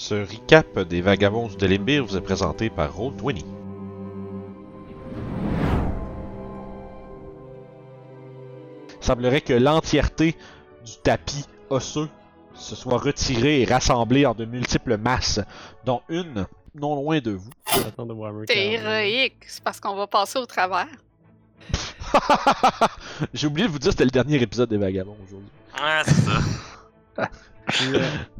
Ce recap des Vagabonds de Limbir vous est présenté par Roll20. Il semblerait que l'entièreté du tapis osseux se soit retirée et rassemblée en de multiples masses, dont une non loin de vous. C'est héroïque, c'est parce qu'on va passer au travers. J'ai oublié de vous dire que c'était le dernier épisode des Vagabonds aujourd'hui. Ouais, c'est ça.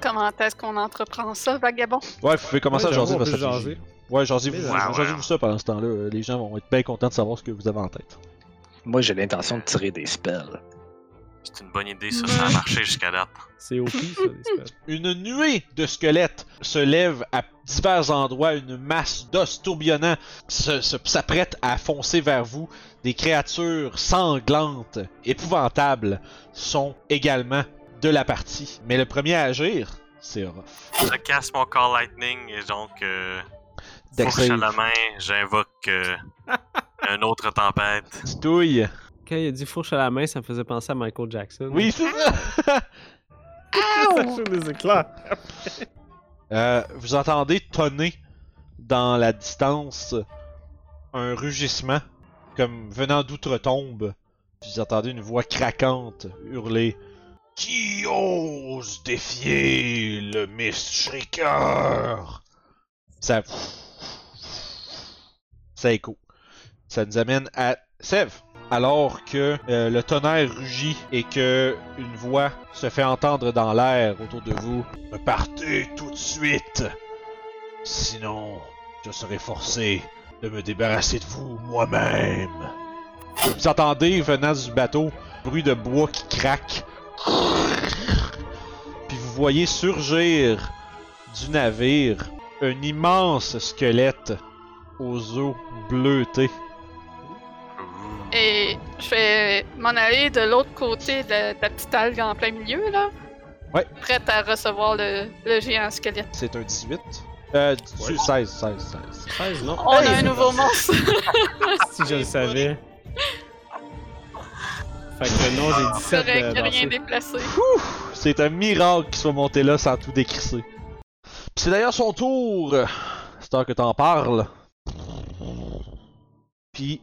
Comment est-ce qu'on entreprend ça, vagabond? Ouais, vous pouvez commencer à jaser stratégie. jaser. Ouais, ouais, jasez-vous ouais. ça pendant ce temps-là. Euh, Les gens vont être bien contents de savoir ce que vous avez en tête. Moi, j'ai l'intention de tirer des spells. C'est une bonne idée, ça. Ça a marché jusqu'à date. C'est OP, ça, les spells. Une nuée de squelettes se lève à divers endroits, une masse d'os tourbillonnants s'apprête à foncer vers vous. Des créatures sanglantes, épouvantables, sont également de la partie. Mais le premier à agir, c'est Orof. Je casse mon Call Lightning et donc, euh, à la main, j'invoque euh, un autre tempête. Titouille. Quand il a dit fourche à la main, ça me faisait penser à Michael Jackson. Oui, c'est ça! ça fait des éclairs. Euh, vous entendez tonner dans la distance un rugissement, comme venant d'outre-tombe. Vous entendez une voix craquante hurler Qui ose défier le Mist Shrieker Ça. Ça écho. Ça nous amène à Sev. Alors que euh, le tonnerre rugit et que une voix se fait entendre dans l'air autour de vous. Partez tout de suite. Sinon, je serai forcé de me débarrasser de vous moi-même. Vous entendez venant du bateau bruit de bois qui craque. Puis vous voyez surgir du navire un immense squelette aux os bleutés. Et je vais m'en aller de l'autre côté de la, de la petite algue en plein milieu, là. Ouais. Prête à recevoir le, le géant squelette. C'est un 18. Euh, 18, 16, 16, 16. 16, non? On a un nouveau monstre! Si je le savais. Fait que non, j'ai 17 Correct, de y a rien déplacé. C'est un miracle qu'il soit monté là sans tout décrisser. Puis c'est d'ailleurs son tour. C'est temps que t'en parles. Puis,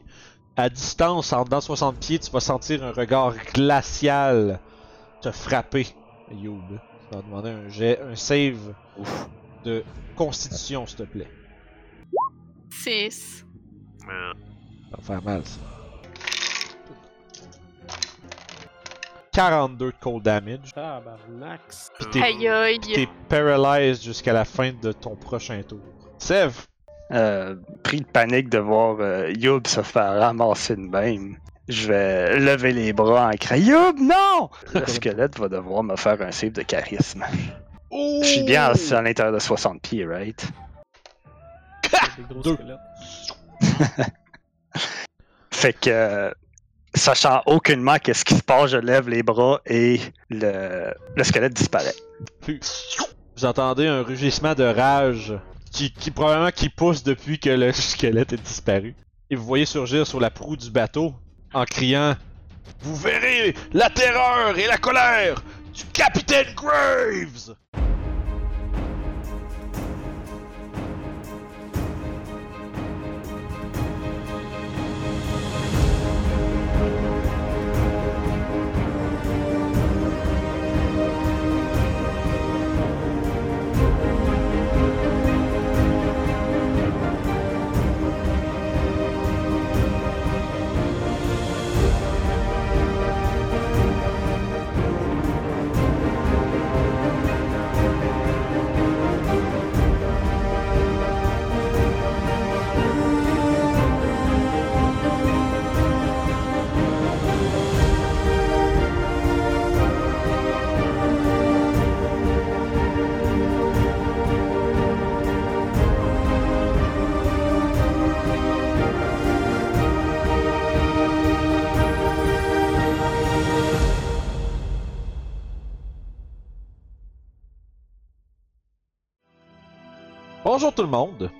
à distance, en dedans de 60 pieds, tu vas sentir un regard glacial te frapper, Youb. Ça va demander un jet, un save de constitution, s'il te plaît. 6. Euh, Ça va faire mal, ça. 42 de cold damage. Tabarnak. Puis t'es Aïe aïe. T'es paralyzed jusqu'à la fin de ton prochain tour. Sev, Euh, pris de panique de voir euh, Youb se faire ramasser de même. Je vais lever les bras en criant Youb, non! Le squelette va devoir me faire un save de charisme. Je suis bien à, à l'intérieur de 60 pieds, right? Fait que, euh, sachant aucunement qu'est-ce qui se passe, je lève les bras et le, le squelette disparaît. Vous entendez un rugissement de rage qui, qui probablement qui pousse depuis que le squelette est disparu. Et vous voyez surgir sur la proue du bateau en criant Vous verrez la terreur et la colère du capitaine Graves! Bonjour tout le monde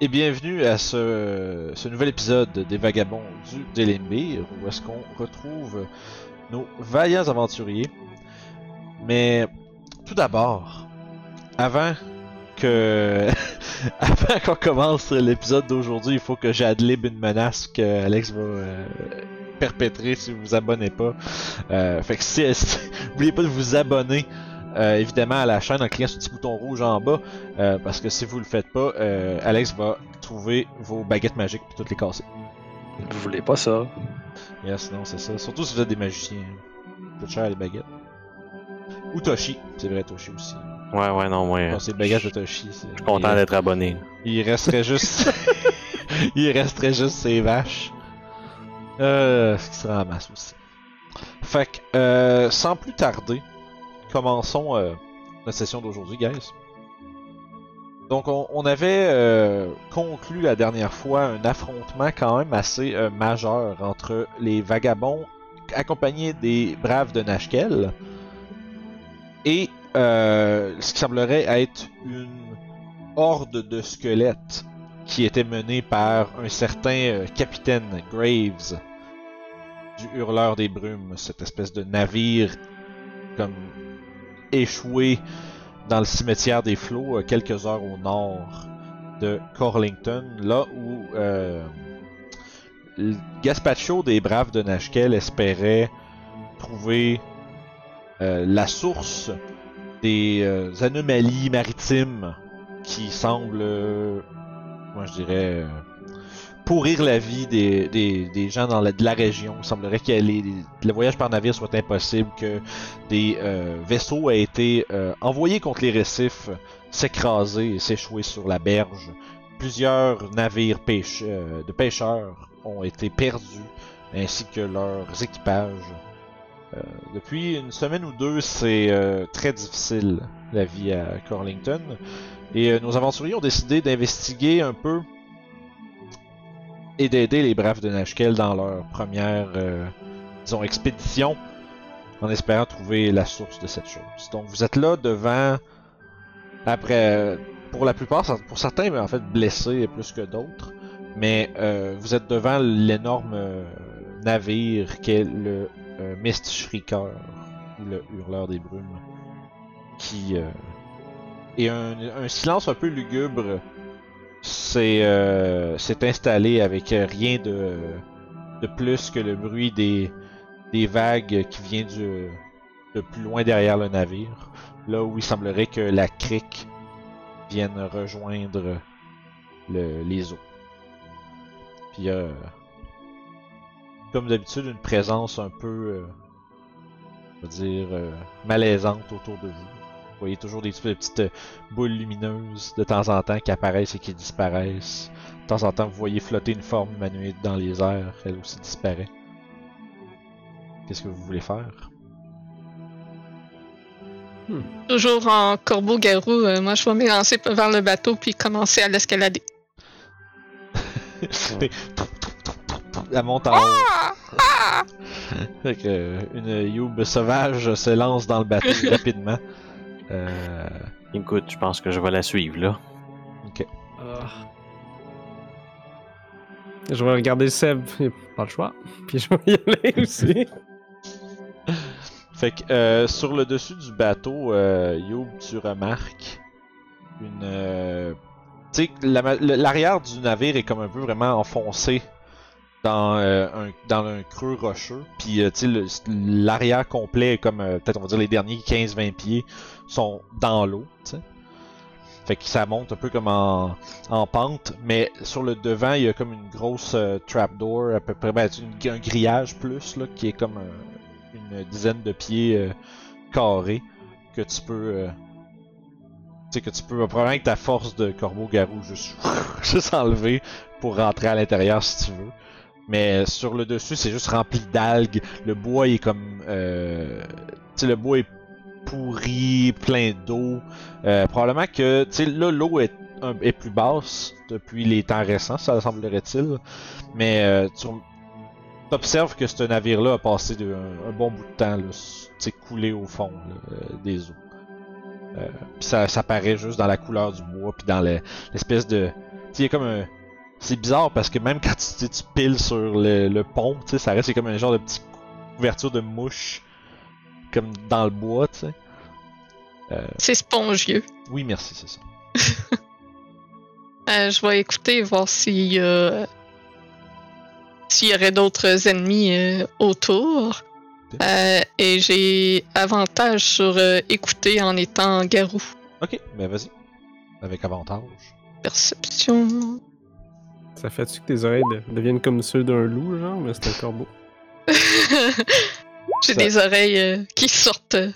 et bienvenue à ce, nouvel épisode des Vagabonds du Délimbir où est-ce qu'on retrouve nos vaillants aventuriers. Mais tout d'abord, avant qu'on commence l'épisode d'aujourd'hui, il faut que j'adlib une menace que Alex va euh, perpétrer si vous vous abonnez pas. Euh, fait que si, si- n'oubliez pas de vous abonner. Euh, évidemment à la chaîne en cliquant sur le petit bouton rouge en bas euh, parce que si vous le faites pas euh, Alex va trouver vos baguettes magiques puis toutes les casser. Vous voulez pas ça? yes non c'est ça. Surtout si vous êtes des magiciens. Ça coûte cher les baguettes. Ou Toshi. C'est vrai Toshi aussi. Ouais, ouais, non, moi. non c'est les baguettes de Toshi Je suis content il, d'être abonné. il resterait juste il resterait juste ses vaches. Euh, ce qui se ramasse aussi. Fait que euh, sans plus tarder commençons euh, notre session d'aujourd'hui, guys. Donc, on, avait euh, conclu la dernière fois un affrontement quand même assez euh, majeur entre les vagabonds accompagnés des braves de Nashkel et ce qui semblerait être une horde de squelettes qui était menée par un certain capitaine Graves du Hurleur des Brumes, cette espèce de navire comme échoué dans le cimetière des flots, euh, quelques heures au nord de Corlington, là où euh, Gaspacho des Braves de Nashkel espérait trouver euh, la source des euh, anomalies maritimes qui semblent, moi je dirais, pourrir la vie des, des, des gens dans la, de la région. Il semblerait que les- le voyage par navire soit impossible, que des euh, vaisseaux aient été euh, envoyés contre les récifs, s'écraser et s'échouer sur la berge. Plusieurs navires pêche- euh, de pêcheurs ont été perdus, ainsi que leurs équipages. Depuis une semaine ou deux, c'est très difficile la vie à Corlington. Et nos aventuriers ont décidé d'investiguer un peu et d'aider les braves de Nashkel dans leur première, euh, disons, expédition en espérant trouver la source de cette chose. Donc vous êtes là devant, après, euh, pour la plupart, pour certains, en fait, blessés plus que d'autres, mais euh, vous êtes devant l'énorme euh, navire qu'est le Mist Shrieker, ou le Hurleur des Brumes, qui est un, un silence un peu lugubre euh, s'est installé avec rien de, de plus que le bruit des, des vagues qui vient du, de plus loin derrière le navire. Là où il semblerait que la crique vienne rejoindre le, les eaux. Puis euh, comme d'habitude, une présence un peu, euh, on va dire, euh, malaisante autour de vous. Vous voyez toujours des petites, euh, boules lumineuses de temps en temps qui apparaissent et qui disparaissent. De temps en temps, vous voyez flotter une forme humanoïde dans les airs, elle aussi disparaît. Qu'est-ce que vous voulez faire? Toujours en corbeau-garou, euh, moi je vais m'élancer vers le bateau puis commencer à l'escalader. Elle monte en haut. Fait que, euh, une youb sauvage se lance dans le bateau rapidement. Euh, Écoute, je pense que je vais la suivre, là. Ah. Je vais regarder Seb, pas le choix. Puis je vais y aller aussi. Fait que euh, sur le dessus du bateau, euh, Youb, tu remarques une. euh, tu sais, la l'arrière du navire est comme un peu vraiment enfoncé dans, euh, un, dans un creux rocheux. Puis, euh, tu sais, l'arrière complet comme, euh, peut-être on va dire les derniers 15-20 pieds sont dans l'eau, tu sais. Fait que ça monte un peu comme en, en pente, mais sur le devant, il y a comme une grosse trapdoor, à peu près, ben, une- un grillage plus, là, qui est comme un- une dizaine de pieds carrés que tu peux. tu sais, que tu peux probablement avec ta force de corbeau-garou juste, juste enlever pour rentrer à l'intérieur si tu veux. Mais sur le dessus, c'est juste rempli d'algues. Le bois est comme. Euh, tu sais, le bois est pourri, plein d'eau. Euh, probablement que, tu sais, là, l'eau est, plus basse depuis les temps récents, ça semblerait-il. Mais euh, tu observes que ce navire-là a passé un, bon bout de temps, tu coulé au fond là, euh, des eaux. Euh, puis ça, ça paraît juste dans la couleur du bois, puis dans le- l'espèce de. Tu sais, comme un. C'est bizarre parce que même quand tu, tu piles sur le, le pont, tu sais, ça reste comme un genre de petite couverture de mouche, comme dans le bois, tu sais. C'est spongieux. Oui, merci, c'est ça. Euh, je vais écouter, voir s'il y a. S'il y aurait d'autres ennemis euh, autour. Euh, et j'ai avantage sur euh, écouter en étant garou. Ok, ben vas-y. Avec avantage. Perception. Ça fait-tu que tes oreilles de- deviennent comme ceux d'un loup, genre, mais c'est un corbeau? j'ai Ça- des oreilles euh, qui sortent. euh,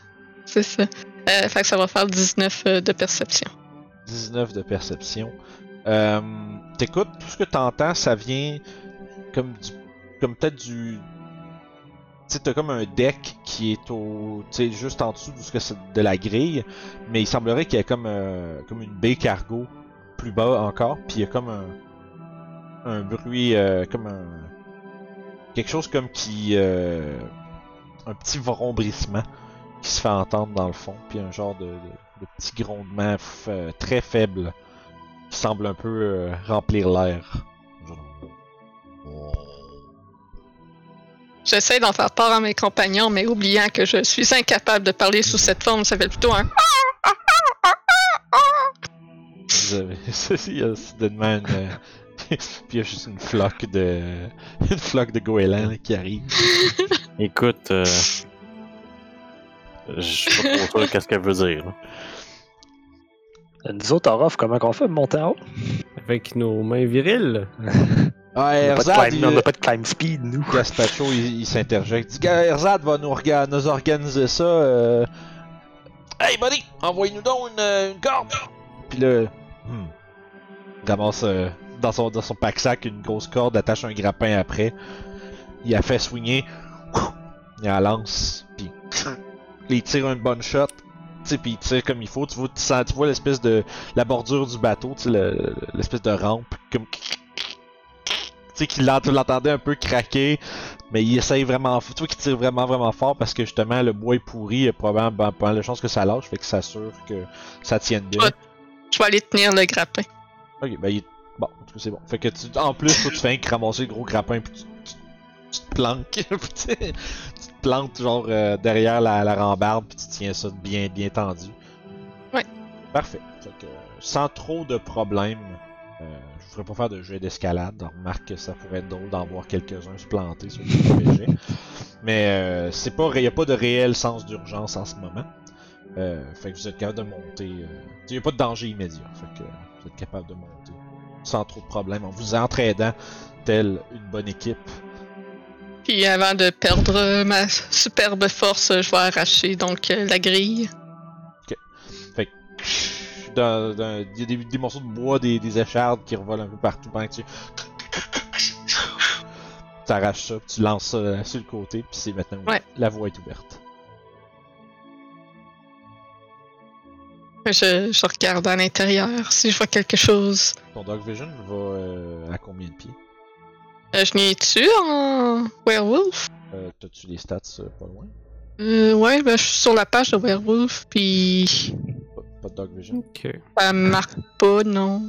C'est ça. Euh, fait que ça va faire 19 euh, de perception. 19 de perception. Euh, T'écoutes, tout ce que t'entends, ça vient comme du. comme peut-être du. Tu sais, t'as comme un deck qui est au. Tu sais, juste en dessous de, ce que c'est de la grille, mais il semblerait qu'il y ait comme, euh, comme une baie cargo plus bas encore, puis il y a comme un. Un bruit, euh, comme un. quelque chose comme qui. euh, un petit vrombrissement qui se fait entendre dans le fond, puis un genre de, de, de petit grondement euh, très faible qui semble un peu euh, remplir l'air. J'essaie d'en faire part à mes compagnons, mais oubliant que je suis incapable de parler sous cette forme, ça fait plutôt un. Vous avez- Il y a soudainement une. Puis il y a juste une floque de. une floque de goélands là, qui arrive. Écoute, euh, je suis pas trop sûr qu'est-ce qu'elle veut dire. là. Nous autres, Orof, comment qu'on fait de monter en haut? Avec nos mains viriles. Ah, On n'a pas, Erzad, pas de climb speed, nous. Gaspacho, il, il s'interjecte. Il dit Erzad va nous, orga- nous organiser ça. euh. Hey, buddy, envoie-nous donc une, euh, une corde. Puis là, hmm, ramasse euh, dans son, dans son pack-sac une grosse corde, attache un grappin après. Il a fait swinger. Il la lance. Puis il tire une bonne shot. Tu sais, puis il tire comme il faut. Tu vois, tu sens- tu vois l'espèce de. la bordure du bateau, tu sais, le- l'espèce de rampe. Comme. Tu sais, qu'il l'ent- tu l'entendais un peu craquer. Mais il essaye vraiment, tu vois qu'il tire vraiment vraiment fort parce que justement le bois est pourri, il y a probablement ben, pas de chances que ça lâche, fait que ça assure que ça tienne bien. Je vais aller tenir le grappin. Ok, ben il. Bon, en tout cas c'est bon. Fait que tu... en plus, toi, tu fais un ramasser le gros grappin puis tu, tu, tu te planques. Puis tu tu te plantes genre euh, derrière la, la rambarde puis tu tiens ça bien bien tendu. Ouais. Parfait. Fait que, euh, sans trop de problèmes, euh, je voudrais pas faire de jeu d'escalade. Remarque que ça pourrait être drôle d'en voir quelques-uns se planter sur le RPG. Mais euh, c'est pas, y a pas de réel sens d'urgence en ce moment. Euh, fait que vous êtes capable de monter. Il n'y a pas de danger immédiat. Fait que vous êtes capable de monter sans trop de problèmes en vous entraidant telle une bonne équipe. Puis avant de perdre euh, ma superbe force, je vais arracher donc euh, la grille. Dans- dans- Il y a des, des morceaux de bois, des, des échardes qui revolent un peu partout pendant que tu. Tu arraches ça, tu lances ça euh, sur le côté, puis c'est maintenant Ouais. la voie est ouverte. Je, je regarde à l'intérieur si je vois quelque chose. Ton Dog Vision va euh, à combien de pieds? Euh, je n'y tu en werewolf? euh, T'as-tu les stats euh, pas loin? Euh, ouais, ben, je suis sur la page de werewolf, puis Pas, pas de Dog Vision Ok. ça marque pas, non.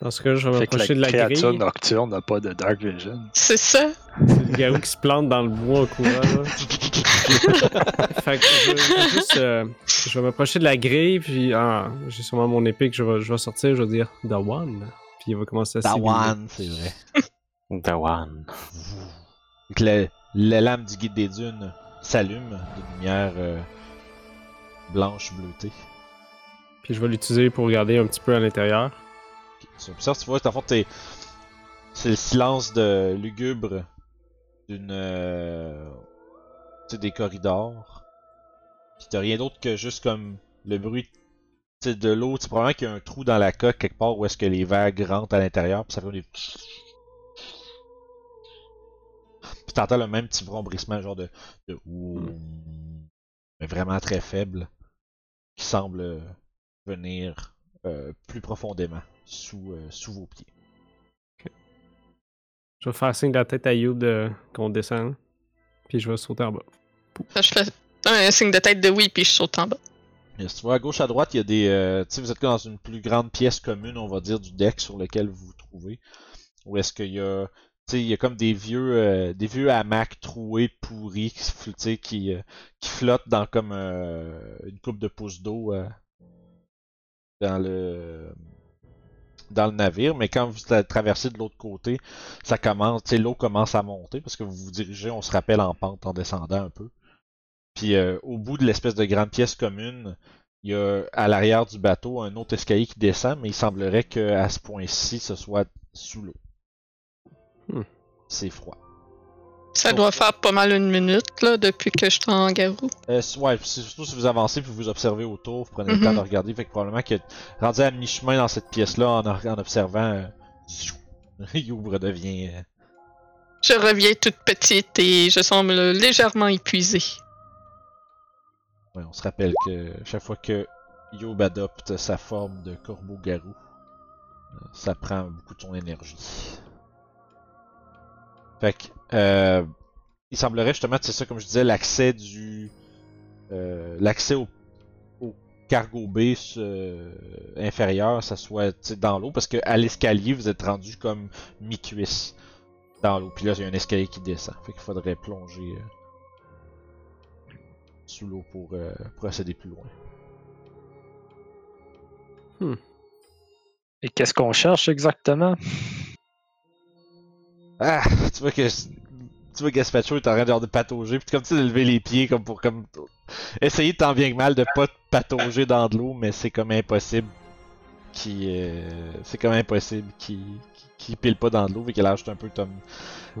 Dans ce cas, je vais m'approcher de la créature grille. nocturne n'a pas de Dark Vision. C'est ça? C'est le garou qui se plante dans le bois en courant. Là. fait que je, je vais juste. euh, je vais m'approcher de la grille, puis ah, j'ai sûrement mon épée que je vais, je vais sortir, je vais dire Dawan. Puis il va commencer à s'ébiller. Dawan, c'est vrai. Dawan. Fait que le- la lame du guide des dunes s'allume de lumière euh, blanche bleutée. Puis je vais l'utiliser pour regarder un petit peu à l'intérieur. Sur ça, tu vois, fond, c'est le silence de lugubre d'une. euh, des corridors. Pis t'as rien d'autre que juste comme le bruit tu de l'eau. C'est probablement qu'il y a un trou dans la coque quelque part où est-ce que les vagues rentrent à l'intérieur, puis ça fait des. Puis t'entends le même petit vrombrissement, genre de. mais vraiment très faible, qui semble euh, venir euh, plus profondément sous, euh, sous vos pieds. Je vais faire signe de la tête à Youb de... qu'on descend. Puis je vais sauter en bas. Je fais un signe de tête de oui, puis je saute en bas. Yes, tu vois, à gauche, à droite, il y a des. euh, tu sais, vous êtes dans une plus grande pièce commune, on va dire, du deck sur lequel vous vous trouvez. Où est-ce qu'il y a. Tu sais, il y a comme des vieux, euh, des vieux hamacs troués, pourris, qui, euh, qui flottent dans comme euh, une coupe de pouces d'eau dans le dans le navire, mais quand vous tra- traversez de l'autre côté, ça commence, tu sais, l'eau commence à monter parce que vous vous dirigez, on se rappelle en pente en descendant un peu. Puis euh, au bout de l'espèce de grande pièce commune, il y a à l'arrière du bateau un autre escalier qui descend, mais il semblerait qu'à ce point-ci, ce soit sous l'eau. Hmm. C'est froid. Ça doit faire pas mal une minute, là, depuis que je suis en garou. Euh, ouais, c'est surtout si vous avancez puis vous observez autour, vous prenez le Mhm. temps de regarder, fait que probablement que rendu à mi-chemin dans cette pièce-là, en, observant, euh, Youb redevient. euh, Je reviens toute petite et je semble légèrement épuisée. Ouais, on se rappelle que chaque fois que Youb adopte sa forme de corbeau-garou, euh, ça prend beaucoup de son énergie. Fait que, euh, il semblerait justement, c'est ça, comme je disais, l'accès du. euh, l'accès au, cargo euh, inférieur, ça soit dans l'eau, parce que à l'escalier, vous êtes rendu comme mi-cuisse dans l'eau. Puis là, il y a un escalier qui descend. Fait qu'il faudrait plonger sous l'eau pour euh, procéder plus loin. Et qu'est-ce qu'on cherche exactement? Ah, tu vois que tu vois Gaspacho est en train de, patauger, puis comme tu sais, de lever les pieds comme pour comme essayer tant bien que mal de pas patauger dans de l'eau, mais c'est comme impossible. Qui euh, c'est comme impossible qui qui pile pas dans de l'eau, vu qu'il a juste un peu comme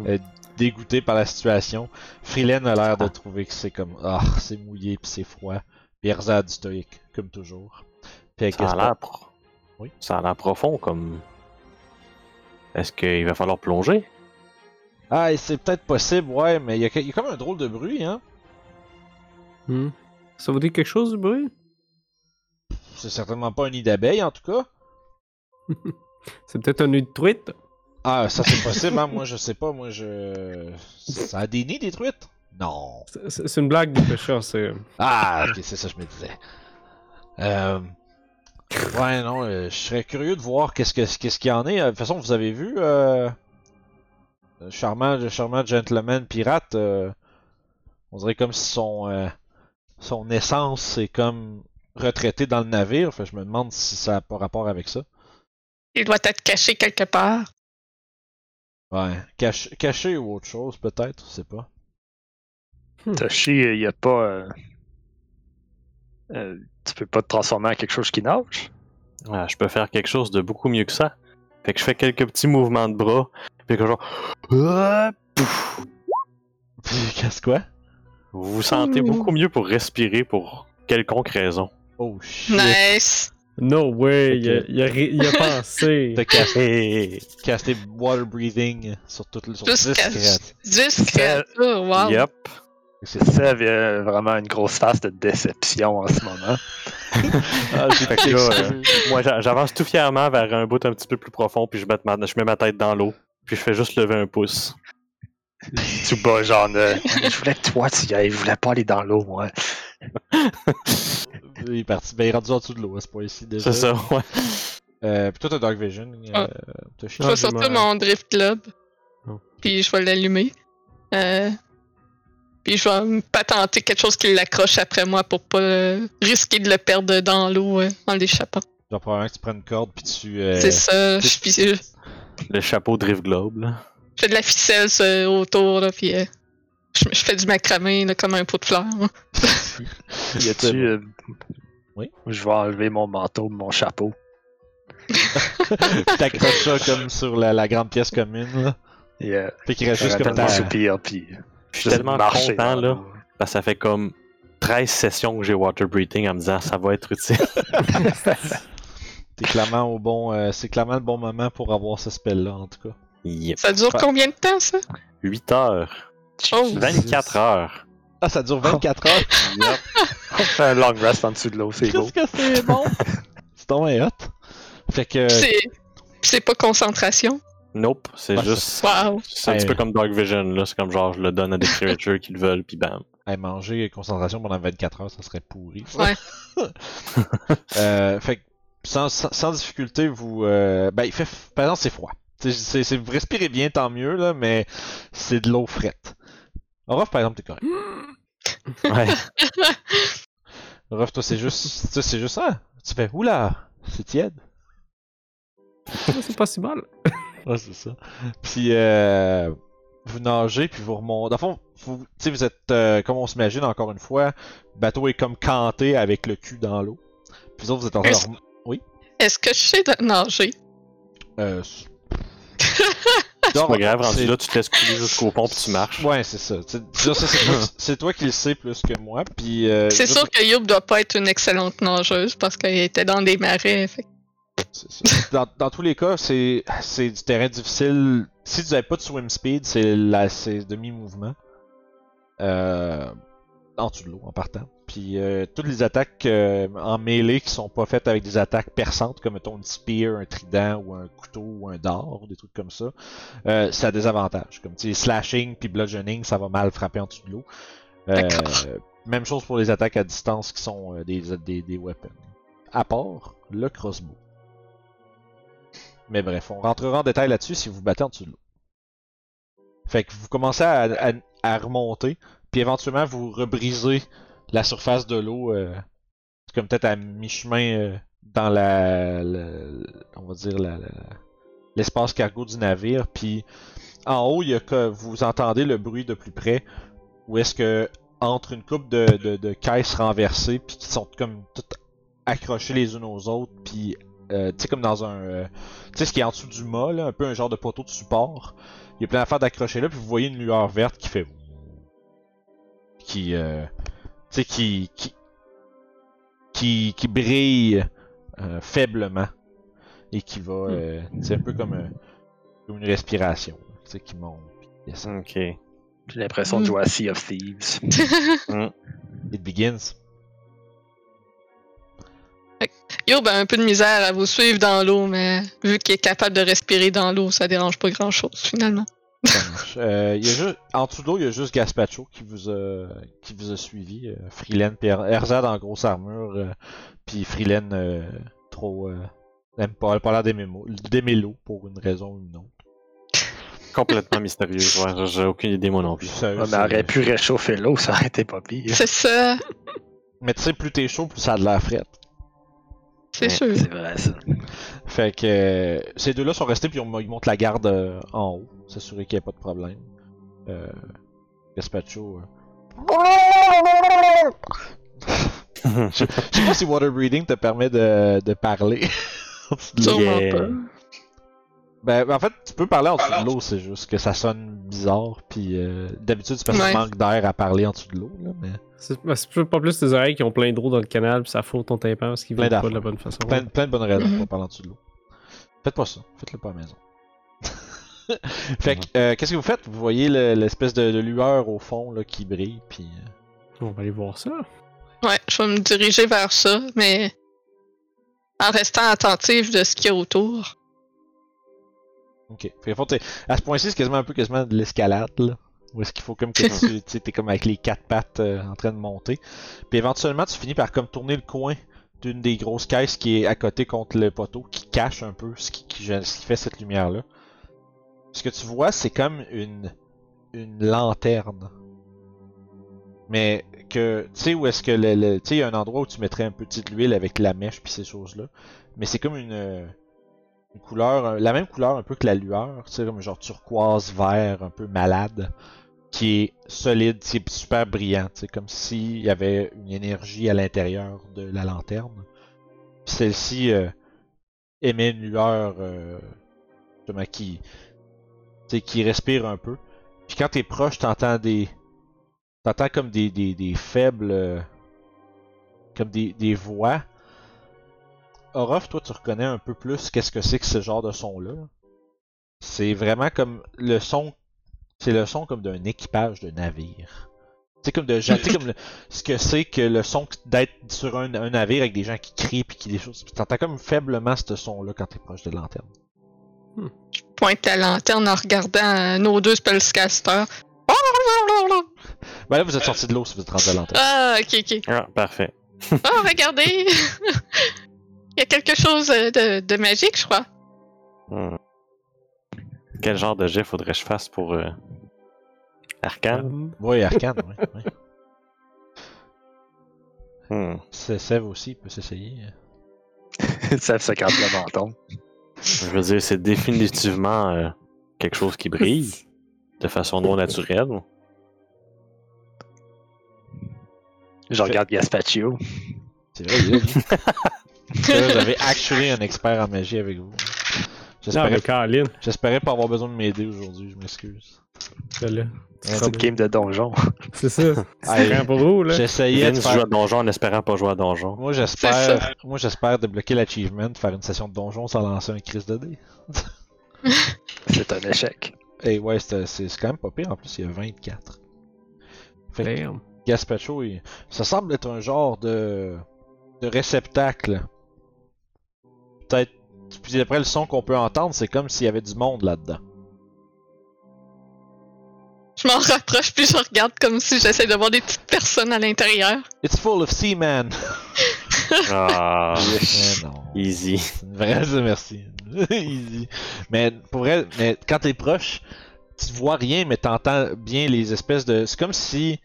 euh, dégoûté par la situation. Freeland a l'air de trouver que c'est comme ah c'est mouillé puis c'est froid. Puis Erzad du stoïque comme toujours. Puis Ça a l'air pro- Oui? Ça a l'air profond comme. Est-ce qu'il va falloir plonger? Ah, c'est peut-être possible, ouais, mais il y, a que- il y a comme un drôle de bruit, hein. Hmm. Ça vous dit quelque chose du bruit? C'est certainement pas un nid d'abeilles, en tout cas. C'est peut-être un nid de truite? Ah, ça c'est possible, hein. Moi, je sais pas, moi, je. Ça a des nids, des truites? Non. C'est- une blague du pêcheur, c'est. Ah, ok, c'est ça, je me disais. Euh. Ouais, non, euh, je serais curieux de voir qu'est-ce que- qu'est-ce qu'il y en est. Euh, De toute façon, vous avez vu, euh. le Charmant, le charmant gentleman pirate, euh, on dirait comme si son, euh, son essence est comme retraité dans le navire. Fait que je me demande si ça a pas rapport avec ça. Il doit être caché quelque part. Ouais, caché, caché ou autre chose, peut-être, je sais pas. Toshi, il n'y a pas. euh, euh, tu peux pas te transformer en quelque chose qui nage? Ah, je peux faire quelque chose de beaucoup mieux que ça. Fait que je fais quelques petits mouvements de bras. Puis que genre. Pouf. Puis, qu'est-ce quoi? Vous vous sentez Ouh. beaucoup mieux pour respirer pour quelconque raison. Oh shit! Nice. No way, il, a, il a ri- il a pensé. T'as casté, casté water breathing sur toutes les sur Juste 10 cas- créatures. 10 créatures, wow. Yup. C'est vraiment une grosse face de déception en ce moment. Ah, que là, euh, moi, j'a- j'avance tout fièrement vers un bout un petit peu plus profond, puis je mets ma, je mets ma tête dans l'eau, puis je fais juste lever un pouce. tu bas genre euh, Je voulais que toi tu y ailles, je voulais pas aller dans l'eau, moi. Il est parti. Ben, il est rendu en dessous de l'eau à ce point-ci déjà. C'est ça, ouais. Euh, puis toi, t'as Dark Vision. Euh, Ah. Je vais sortir mon Drift Club. Oh. Puis je vais l'allumer. Euh, puis je vais me patenter quelque chose qui l'accroche après moi pour pas euh, risquer de le perdre dans l'eau euh, en l'échappant. Genre, probablement que tu prends une corde puis tu. euh, C'est ça. Je, puis, euh, Le chapeau Drift Globe, là. je fais de la ficelle autour, là, puis euh, je, je fais du macramé là, comme un pot de fleurs. Y C'est a-tu. euh, Oui? Je vais enlever mon manteau, mon chapeau. Puis T'accroches ça comme sur la, la grande pièce commune, là. Et euh, Fait qu'il reste juste comme de ta. soupir, puis Je suis juste tellement marcher content, là. Parce que ça fait comme 13 sessions que j'ai water breathing en me disant ça va être utile. T'es clairement au bon. euh, c'est clairement le bon moment pour avoir ce spell-là, en tout cas. Yep. Ça dure combien de temps, ça? 8 heures. Oh. 24 heures. Ah, ça dure 24 heures? Yep. On fait un long rest en dessous de l'eau, c'est beau. Qu'est-ce que c'est bon? c'est bien hot. Fait que. C'est c'est pas concentration? Nope, c'est Ouais, juste. Wow. C'est un Hey. petit peu comme Dark Vision, là. C'est comme genre, je le donne à des créatures qui le veulent, puis bam. Hey, manger concentration pendant 24 heures, ça serait pourri. ça. Ouais. Euh, fait que sans, sans, sans difficulté, vous. euh, ben, il fait. f- Par exemple, c'est froid. C'est- c'est- c'est- vous respirez bien, tant mieux, là, mais c'est de l'eau frette. Orof, par exemple, t'es correct. Ouais. Orof, toi, c'est juste. toi, c'est juste ça. Tu fais, oula, C'est tiède. C'est pas si mal. Ouais, c'est ça. Puis, euh, vous nagez, puis vous remontez. Dans le fond, vous, tu sais, vous êtes, euh, comme on s'imagine encore une fois, le bateau est comme canté avec le cul dans l'eau. Puis vous autres, vous êtes en train de Est-ce- rem- Est-ce que je sais de nager? Euh, s- C'est pas grave, rendu là, tu te laisses couler jusqu'au pont puis tu marches. Ouais, c'est ça. C'est toi, qui le sais plus que moi. Puis, euh, C'est je- sûr que Youb doit pas être une excellente nageuse parce qu'elle était dans des marais. fait. Dans, dans tous les cas, c'est c'est du terrain difficile. Si tu n'avais pas de swim speed, c'est la c'est demi-mouvement. Euh, en dessous de l'eau, en partant. Puis euh, toutes les attaques euh, en mêlée qui sont pas faites avec des attaques perçantes, comme mettons une spear, un trident ou un couteau ou un dard, ou des trucs comme ça, euh, ça a des avantages. Comme tu slashing puis bludgeoning, ça va mal frapper en dessous de l'eau. Même chose pour les attaques à distance qui sont des, des, des weapons. À part le crossbow. Mais bref, on rentrera en détail là-dessus si vous battez en dessous de l'eau. Fait que vous commencez à remonter, puis éventuellement vous rebrisez la surface de l'eau, euh, comme peut-être à mi-chemin euh, dans la, on va dire l'espace cargo du navire, puis en haut, il y a que vous entendez le bruit de plus près, où est-ce que entre une coupe de, de, de caisses renversées, puis qui sont comme toutes accrochées les unes aux autres, puis euh, comme dans un, euh, tu sais ce qui est en dessous du mât, là, un peu un genre de poteau de support. Il y a plein d'affaires d'accrocher là, puis vous voyez une lueur verte qui fait qui euh, tu sais qui qui qui, qui brille euh, faiblement et qui va euh, c'est un peu comme, un- comme une respiration, tu sais qui monte descend. Ok. J'ai l'impression de jouer à Sea of Thieves. It begins. Youb a un peu de misère à vous suivre dans l'eau, mais vu qu'il est capable de respirer dans l'eau, ça dérange pas grand chose finalement. Ça marche. Euh, il y a juste, en dessous d'eau, il y a juste Gaspacho qui vous a, qui vous a suivi. Euh, Freeland, puis Er- Erzad en grosse armure, euh, puis Freeland euh, trop. Euh, n'aime pas, elle l'air d'aimer mo- d'aimer l'eau pour une raison ou une autre. Complètement mystérieux. Ouais, j'ai aucune idée moi non plus. Ça, elle aurait pu réchauffer l'eau, ça aurait été pas pire. C'est ça, Mais tu sais, plus t'es chaud, plus ça a de l'air frais. c'est Ouais, sûr. C'est vrai, ça. Fait que euh, ces deux-là sont restés, puis on- ils montent la garde euh, en haut, s'assurer qu'il n'y ait pas de problème. Euh, Gaspacho. euh, Je sais pas si water breathing te permet de, de parler. en dessous de l'eau. Sûrement Yeah. pas. Ben, en fait, tu peux parler en dessous de l'eau, c'est juste que ça sonne bizarre, puis euh, d'habitude, c'est parce que Ouais. manques d'air à parler en dessous de l'eau, là, mais C'est ben, pas plus tes oreilles qui ont plein d'eau dans le canal, puis ça fout ton tympan parce qu'ils viennent pas d'affaires. de la bonne façon. plein, plein de bonnes raisons Mhm. pour parler en dessous de l'eau. Faites pas ça, faites-le pas à la maison. fait que, euh, qu'est-ce que vous faites? Vous voyez le- l'espèce de, de lueur au fond, là, qui brille, puis... euh, On va aller voir ça. Ouais, je vais me diriger vers ça, mais en restant attentif de ce qu'il y a autour. Ok. Fait qu'au fond, t'es- à ce point-ci, c'est quasiment un peu quasiment de l'escalade, là. Où est-ce qu'il faut comme que tu, tu sais, t'es comme avec les quatre pattes euh, en train de monter. Puis éventuellement, tu finis par comme tourner le coin d'une des grosses caisses qui est à côté contre le poteau, qui cache un peu ce qui, qui- ce qui fait cette lumière-là. Ce que tu vois, c'est comme une, une lanterne. Mais que, tu sais, où est-ce que le, le- tu sais, il y a un endroit où tu mettrais un peu de l'huile avec la mèche puis ces choses-là. Mais c'est comme une, euh, une couleur, euh, la même couleur un peu que la lueur, tu sais, comme genre turquoise, vert, un peu malade, qui est solide, c'est super brillant, tu sais, comme s'il y avait une énergie à l'intérieur de la lanterne. Puis celle-ci euh, émet une lueur, euh, justement, qui, sais, qui respire un peu. Puis quand t'es proche, t'entends des, t'entends comme des, des, des faibles, euh, comme des, des voix. Orof, toi, tu reconnais un peu plus qu'est-ce que c'est que ce genre de son-là. C'est vraiment comme le son. C'est le son comme d'un équipage de navire. C'est comme de gens. comme le- ce que c'est que le son d'être sur un, un navire avec des gens qui crient puis qui des choses. Puis T'entends comme faiblement ce son-là quand t'es proche de lanterne. Pointe la lanterne en regardant euh, nos deux spellcasters. Ben là, vous êtes sorti de l'eau si vous êtes rendu à la lanterne. Ah, ok, ok. Ah, parfait. Oh, regardez! Il y a quelque chose euh, de, de magique, je crois. Hmm. Quel genre de jet faudrait que je fasse pour euh, Arcane? Oui, Arcane, oui. oui. Hmm. C'est- Sève aussi, il peut s'essayer. Ça se gratte le menton. Je veux dire, c'est définitivement euh, quelque chose qui brille de façon non naturelle. Je regarde Gaspaccio. C'est vrai, avez actually un expert en magie avec vous. J'espérais pas avoir besoin de m'aider aujourd'hui, je m'excuse. c'est là. C'est une game de donjon. C'est ça. C'est pour vous, là. J'essayais de Vince joue faire... à donjon en espérant pas jouer à donjon. Moi j'espère moi j'espère débloquer l'achievement, faire une session de donjon sans lancer un crise de dés. C'est un échec. Et ouais, c'est c'est quand même pas pire, en plus il y a 24. Fait que. Gaspacho, il- ça semble être un genre de, de réceptacle. Peut-être. Puis d'après le son qu'on peut entendre, c'est comme s'il y avait du monde là-dedans. Je m'en rapproche puis je regarde comme si j'essaie de voir des petites personnes à l'intérieur. It's full of seamen! Ah, Mais non. easy. Vraie, merci. Easy. Mais pour vrai, mais quand t'es proche, tu vois rien, mais t'entends bien les espèces de. C'est comme si.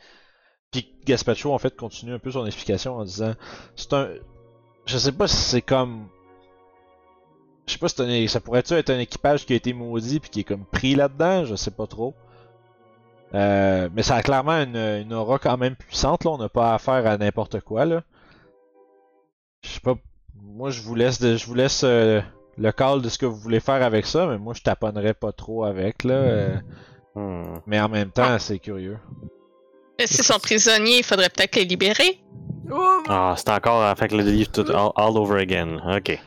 Puis Gaspacho en fait continue un peu son explication en disant, c'est un. Je sais pas si c'est comme. Je sais pas si un... ça pourrait-tu être un équipage qui a été maudit puis qui est comme pris là-dedans, je sais pas trop. Euh, mais ça a clairement une, une aura quand même puissante là, on n'a pas affaire à n'importe quoi là. Je sais pas, moi je vous laisse, de- je vous laisse euh, le call de ce que vous voulez faire avec ça, mais moi je taponnerai pas trop avec là. euh, Hmm. mais en même temps, c'est curieux. Mais S'ils sont prisonniers, il faudrait peut-être les libérer. Ah, c'est encore faire le livre tout all, all over again. Ok.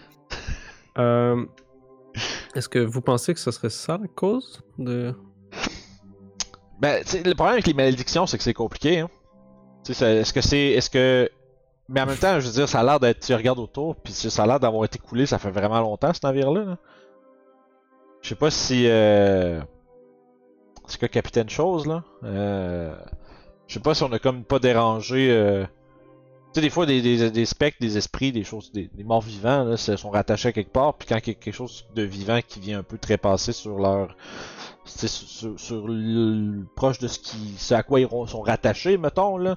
Euh, Est-ce que vous pensez que ce serait ça la cause de. Ben, le problème avec les malédictions, c'est que c'est compliqué. Hein. Est-ce que c'est, est-ce que, mais en même temps, je veux dire, ça a l'air d'être, tu regardes autour, puis ça a l'air d'avoir été coulé, ça fait vraiment longtemps ce navire-là. là. Je sais pas si, euh... c'est que Capitaine Chose là? Euh... Je sais pas si on a comme pas dérangé. Euh... Tu sais, des fois, des, des, des spectres, des esprits, des choses, des, des morts vivants, là, se sont rattachés à quelque part, puis quand il y a quelque chose de vivant qui vient un peu trépasser sur leur. Sur, sur, sur le- proche de ce qui. ce à quoi ils sont rattachés, mettons, là.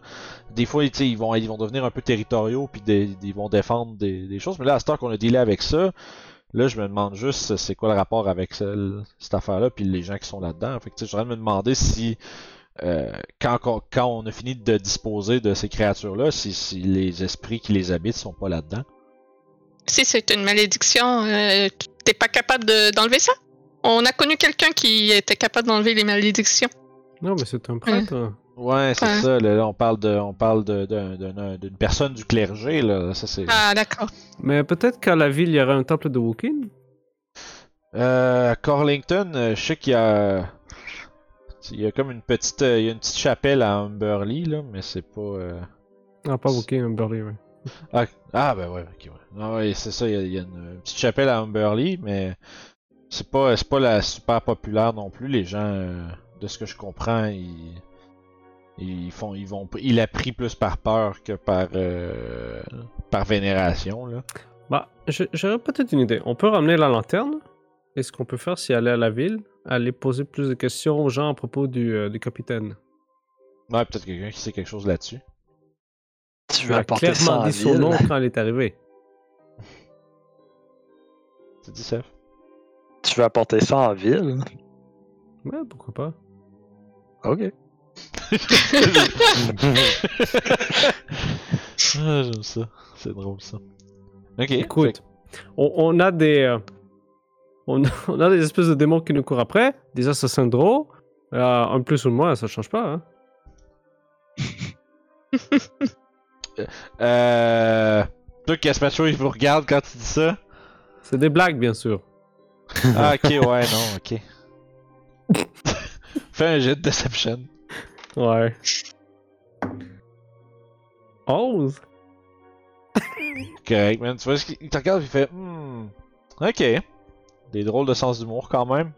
Des fois, ils vont, ils vont devenir un peu territoriaux, puis ils vont défendre des, des choses, mais là, à ce temps qu'on a dealé avec ça, là, je me demande juste c'est quoi le rapport avec cette affaire-là, puis les gens qui sont là-dedans. Fait que, je voudrais me demander si. Euh, quand, quand, on a fini de disposer de ces créatures-là, si, si les esprits qui les habitent sont pas là-dedans. Si c'est une malédiction, euh, t'es pas capable de- d'enlever ça? On a connu quelqu'un qui était capable d'enlever les malédictions. Non, mais c'est un prêtre. hein. Ouais, c'est Ouais. ça. Là, là, on parle de, on parle d'une personne du clergé. Là, ça c'est. Ah, d'accord. Mais peut-être qu'à la ville, il y aurait un temple de Wokin. Euh, à Corlington, euh, je sais qu'il y a, il y a comme une petite, euh, il y a une petite chapelle à Humberley là, mais c'est pas. euh, Ah, pas Wokin, un Burley, ouais. Ah, ah, ben ouais, ok, ouais. Ah ouais, c'est ça. Il y a, il y a une, une petite chapelle à Humberley, mais c'est pas, c'est pas la super populaire non plus. Les gens, euh, de ce que je comprends, ils, ils font, ils vont, ils la prient plus par peur que par, euh, par vénération là. Bah, j'aurais peut-être une idée. On peut ramener la lanterne? Et ce qu'on peut faire, c'est aller à la ville, aller poser plus de questions aux gens à propos du, euh, du capitaine. Ouais, peut-être quelqu'un qui sait quelque chose là-dessus. Tu veux a apporter ça clairement en dit son ville? nom quand elle est arrivée. Tu dis ça? Tu veux apporter ça en ville? Ouais, pourquoi pas. Ok. Ah, j'aime ça. C'est drôle ça. Ok. Écoute, on, on a des. euh, on, on a des espèces de démons qui nous courent après, des assassins drôles. Euh, un plus ou moins, ça change pas. Hein. Euh. Toi, Caspacho, il vous regarde quand tu dis ça? C'est des blagues, bien sûr. Ah, ok, ouais, non, ok. Fais un jet de deception. Ouais. 11 Correct, man. Tu vois, il te regarde et il fait Hmm. Ok. Des drôles de sens d'humour quand même.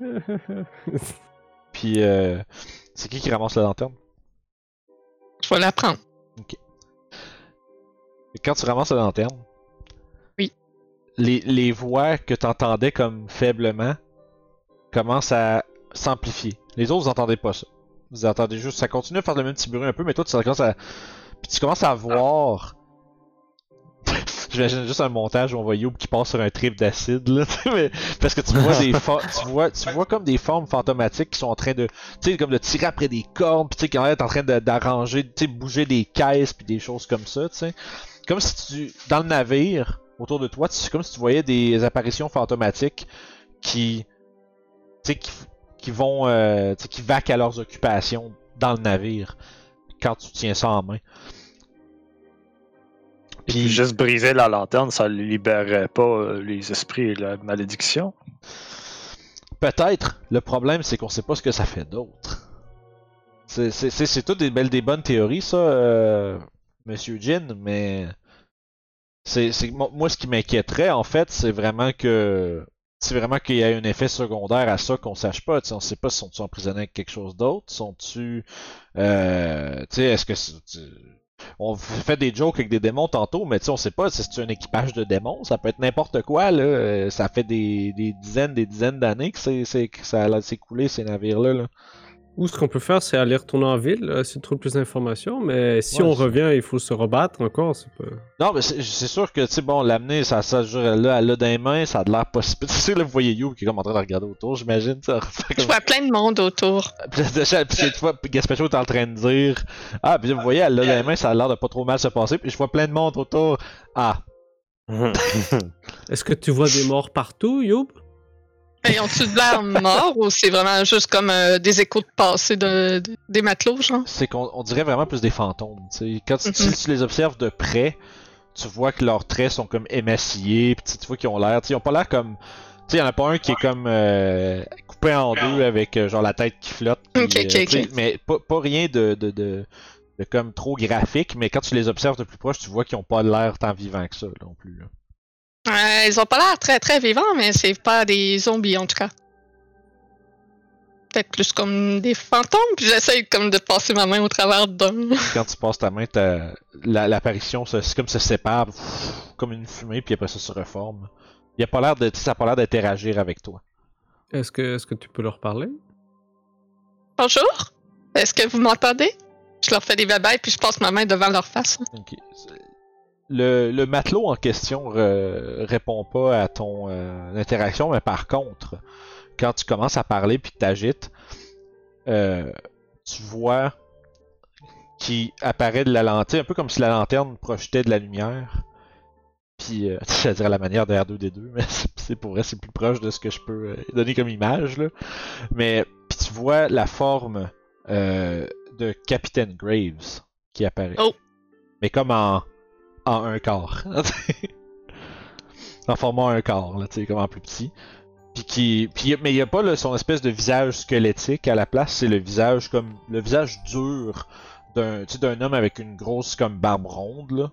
Puis, euh. C'est qui qui ramasse la lanterne? Je vais la prendre. Et quand tu ramasses la lanterne, Oui. les, les voix que tu entendais comme faiblement commencent à s'amplifier. Les autres, vous entendez pas ça. Vous entendez juste, ça continue à faire le même petit bruit un peu, mais toi, tu commences à. Puis tu commences à voir. J'imagine juste un montage où on voit Youb qui passe sur un trip d'acide, là. mais- parce que tu vois des tu vois, tu vois comme des formes fantomatiques qui sont en train de, tu sais, comme de tirer après des cordes, puis tu sais, qui l'air d'être en train d'arranger, tu sais, bouger des caisses puis des choses comme ça, tu sais. Comme si tu, dans le navire, autour de toi, tu- c'est comme si tu voyais des apparitions fantomatiques qui, tu sais, qui, qui vont, euh, tu sais, qui vaquent à leurs occupations dans le navire quand tu tiens ça en main. Puis juste briser la lanterne, ça libérerait pas euh, les esprits et la malédiction. Peut-être. Le problème, c'est qu'on sait pas ce que ça fait d'autre. C'est, toutes des belles, des bonnes théories, ça, euh, Monsieur Jin, mais c'est, c'est mo- moi ce qui m'inquiéterait en fait, c'est vraiment que c'est vraiment qu'il y a un effet secondaire à ça qu'on sache pas. Tu sais, on sait pas si sont-ils emprisonnés avec quelque chose d'autre, sont-tu, euh, est-ce que on fait des jokes avec des démons tantôt, mais tu sais, on sait pas si c'est un équipage de démons, ça peut être n'importe quoi, là. Euh, Ça fait des, dizaines, des dizaines d'années que ça a- coulé, ces navires-là, là. Ou ce qu'on peut faire, c'est aller retourner en ville, euh, essayer de trouver plus d'informations, mais si Ouais, on revient, il faut se rebattre encore. c'est Pas... Non, mais c'est, sûr que, tu sais, bon, l'amener, ça, ça, je veux dire, là, elle a dans les mains, ça a de l'air possible. Tu sais, là, vous voyez You qui est comme en train de regarder autour, j'imagine, ça. Je comme- vois plein de monde autour. Puis cette fois, Gaspacho est en train de dire Ah, puis là, vous voyez, elle l'a dans les mains, ça a l'air de pas trop mal se passer. Puis je vois plein de monde autour. Ah, Est-ce que tu vois des morts partout, Youb? Et ont-tu de l'air mort ou c'est vraiment juste comme euh, des échos de passé de, de- des matelots, genre? c'est qu'on on dirait vraiment plus des fantômes. tu sais. Quand tu, Mhm. si tu les observes de près, tu vois que leurs traits sont comme émaciés. Puis tu- vois qu'ils ont l'air. Ils ont pas l'air comme. Tu sais, y en a pas un qui est comme euh, coupé en deux avec euh, genre la tête qui flotte. puis, Ok, ok, euh, tu sais, ok. Mais pas, pas rien de, de, de, de comme trop graphique. Mais quand tu les observes de plus proche, tu vois qu'ils ont pas l'air tant vivants que ça non plus. là. Euh, ils ont pas l'air très très vivants, mais c'est pas des zombies en tout cas. Peut-être plus comme des fantômes, puis j'essaye comme de passer ma main au travers d'un. quand tu passes ta main, la- l'apparition, se- c'est comme se sépare, pff, comme une fumée, puis après ça se reforme. Il a pas l'air de, ça a pas l'air d'interagir avec toi. Est-ce que, est-ce que tu peux leur parler? Bonjour! Est-ce que vous m'entendez? Je leur fais des babayes puis je passe ma main devant leur face. Ok. Le, le matelot en question répond pas à ton euh, interaction, mais par contre, quand tu commences à parler puis que t'agites, euh, tu vois qui apparaît de la lanterne, un peu comme si la lanterne projetait de la lumière. Puis, euh, je dirais à la manière de R2D2, mais c'est- pour vrai, c'est plus proche de ce que je peux euh, donner comme image. Là. Mais, puis tu vois la forme euh, de Capitaine Graves qui apparaît. Oh. Mais comme en, en un quart. en format un quart, là, tu sais, comme en plus petit. Puis qui, puis, mais il n'y a pas là, son espèce de visage squelettique à la place, c'est le visage comme le visage dur d'un, tu sais, d'un homme avec une grosse comme barbe ronde là.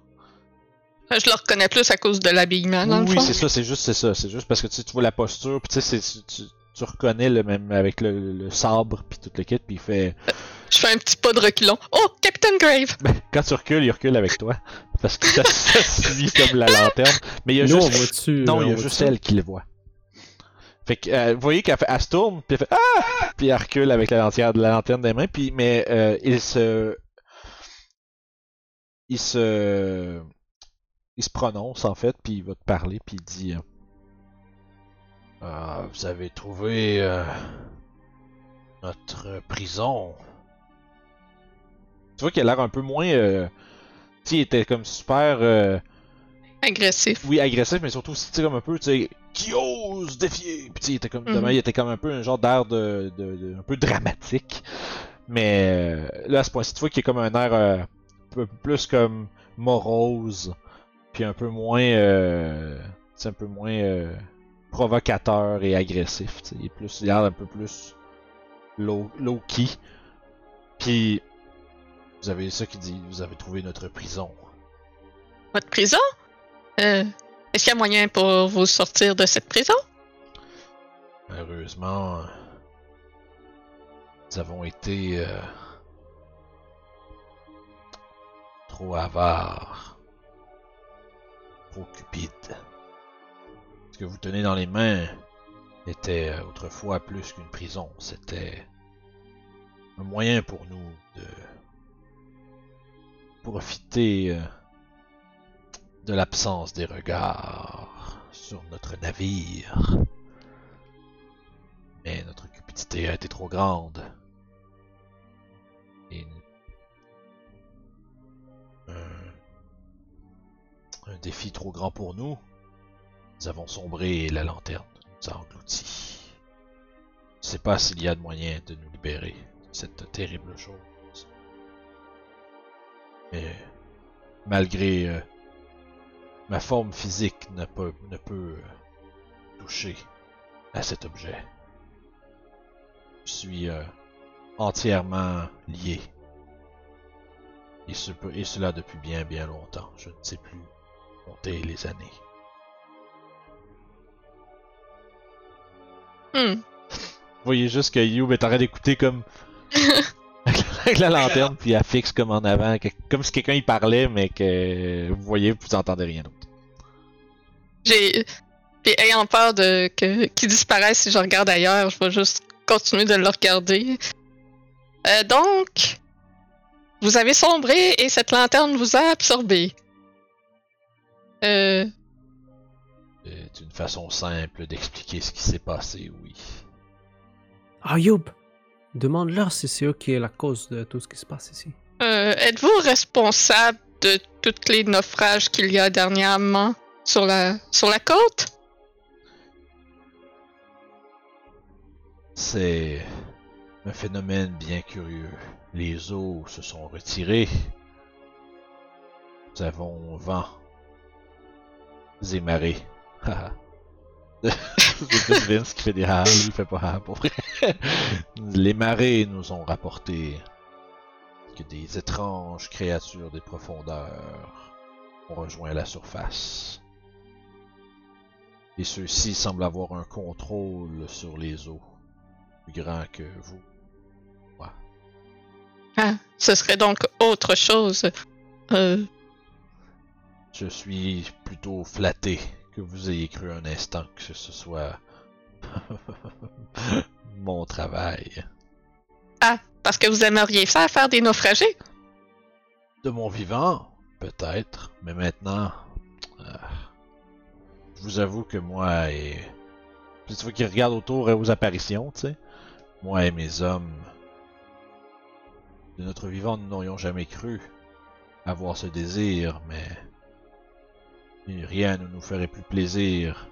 Je le reconnais plus à cause de l'habillement, dans oui, le fond. c'est ça, c'est juste c'est ça, c'est juste parce que tu, vois la posture, puis tu sais, tu, tu, tu reconnais le même avec le, le sabre puis tout le kit, puis il fait, Je fais un petit pas de reculon. Oh, Captain Grave! ben, quand tu recules, il recule avec toi parce que ça, ça suit comme la lanterne, mais il y a Nous, juste Non, il y a juste elle qui le voit. Fait que, euh, vous voyez qu'elle fait, elle se tourne, puis elle fait Ah! Puis elle recule avec la lanterne, la lanterne des mains, puis, mais euh, il se. Il se. Il se prononce en fait, puis il va te parler, puis il dit euh, Ah, Vous avez trouvé euh, notre prison. Tu vois qu'il a l'air un peu moins. euh, tu sais, il était comme super. euh, Agressif. oui, agressif, mais surtout, tu sais, comme un peu, tu sais, qui ose défier. Puis, tu sais, il était comme, Mhm. demain, il était comme un peu un genre d'air de, de, de- un peu dramatique. Mais euh, là, à ce point-ci, tu vois qu'il a comme un air euh, un peu plus comme morose, puis un peu moins, euh, tu sais, un peu moins euh, provocateur et agressif. tu sais. Il est plus, il a l'air un peu plus low, low key. Puis, vous avez ça qui dit, vous avez trouvé notre prison. Votre prison? Euh, Est-ce qu'il y a moyen pour vous sortir de cette prison? Malheureusement, nous avons été euh, trop avares, trop cupides. Ce que vous tenez dans les mains était euh, autrefois plus qu'une prison, c'était un moyen pour nous de profiter euh, de l'absence des regards sur notre navire. Mais notre cupidité a été trop grande. Et un, défi trop grand pour nous. Nous avons sombré et la lanterne nous a engloutis. Je ne sais pas s'il y a de moyen de nous libérer de cette terrible chose. Mais malgré euh, ma forme physique ne peut, ne peut euh, toucher à cet objet. Je suis euh, entièrement lié. Et, ce, et cela depuis bien bien longtemps. Je ne sais plus compter les années. Hmm. Vous voyez juste que You est en train d'écouter comme. avec la lanterne, puis elle fixe comme en avant, que- comme si quelqu'un y parlait, mais que vous voyez, vous entendez rien d'autre. J'ai. Et ayant peur de que qu'il disparaisse si je regarde ailleurs, je vais juste continuer de le regarder. Euh, donc, vous avez sombré et cette lanterne vous a absorbé. Euh, C'est une façon simple d'expliquer ce qui s'est passé, oui. Ah, Youb, demande-leur si c'est eux qui est la cause de tout ce qui se passe ici. euh, êtes-vous responsable de tous les naufrages qu'il y a dernièrement sur la sur la côte? C'est un phénomène bien curieux. Les eaux se sont retirées. Nous avons vent et marées. C'est plus Vince qui fait des ha, lui il fait pas ha pour vrai. Les marées nous ont rapporté que des étranges créatures des profondeurs ont rejoint la surface. Et ceux-ci semblent avoir un contrôle sur les eaux plus grand que vous. Ah, ce serait donc autre chose. Euh, Je suis plutôt flatté que vous ayez cru un instant que ce soit mon travail. ah, parce que vous aimeriez ça faire des naufragés? De mon vivant, peut-être, mais maintenant, euh, je vous avoue que moi et puis tu vois qu'il regarde autour aux apparitions, tu sais. Moi et mes hommes, de notre vivant, nous n'aurions jamais cru avoir ce désir, mais rien ne nous ferait plus plaisir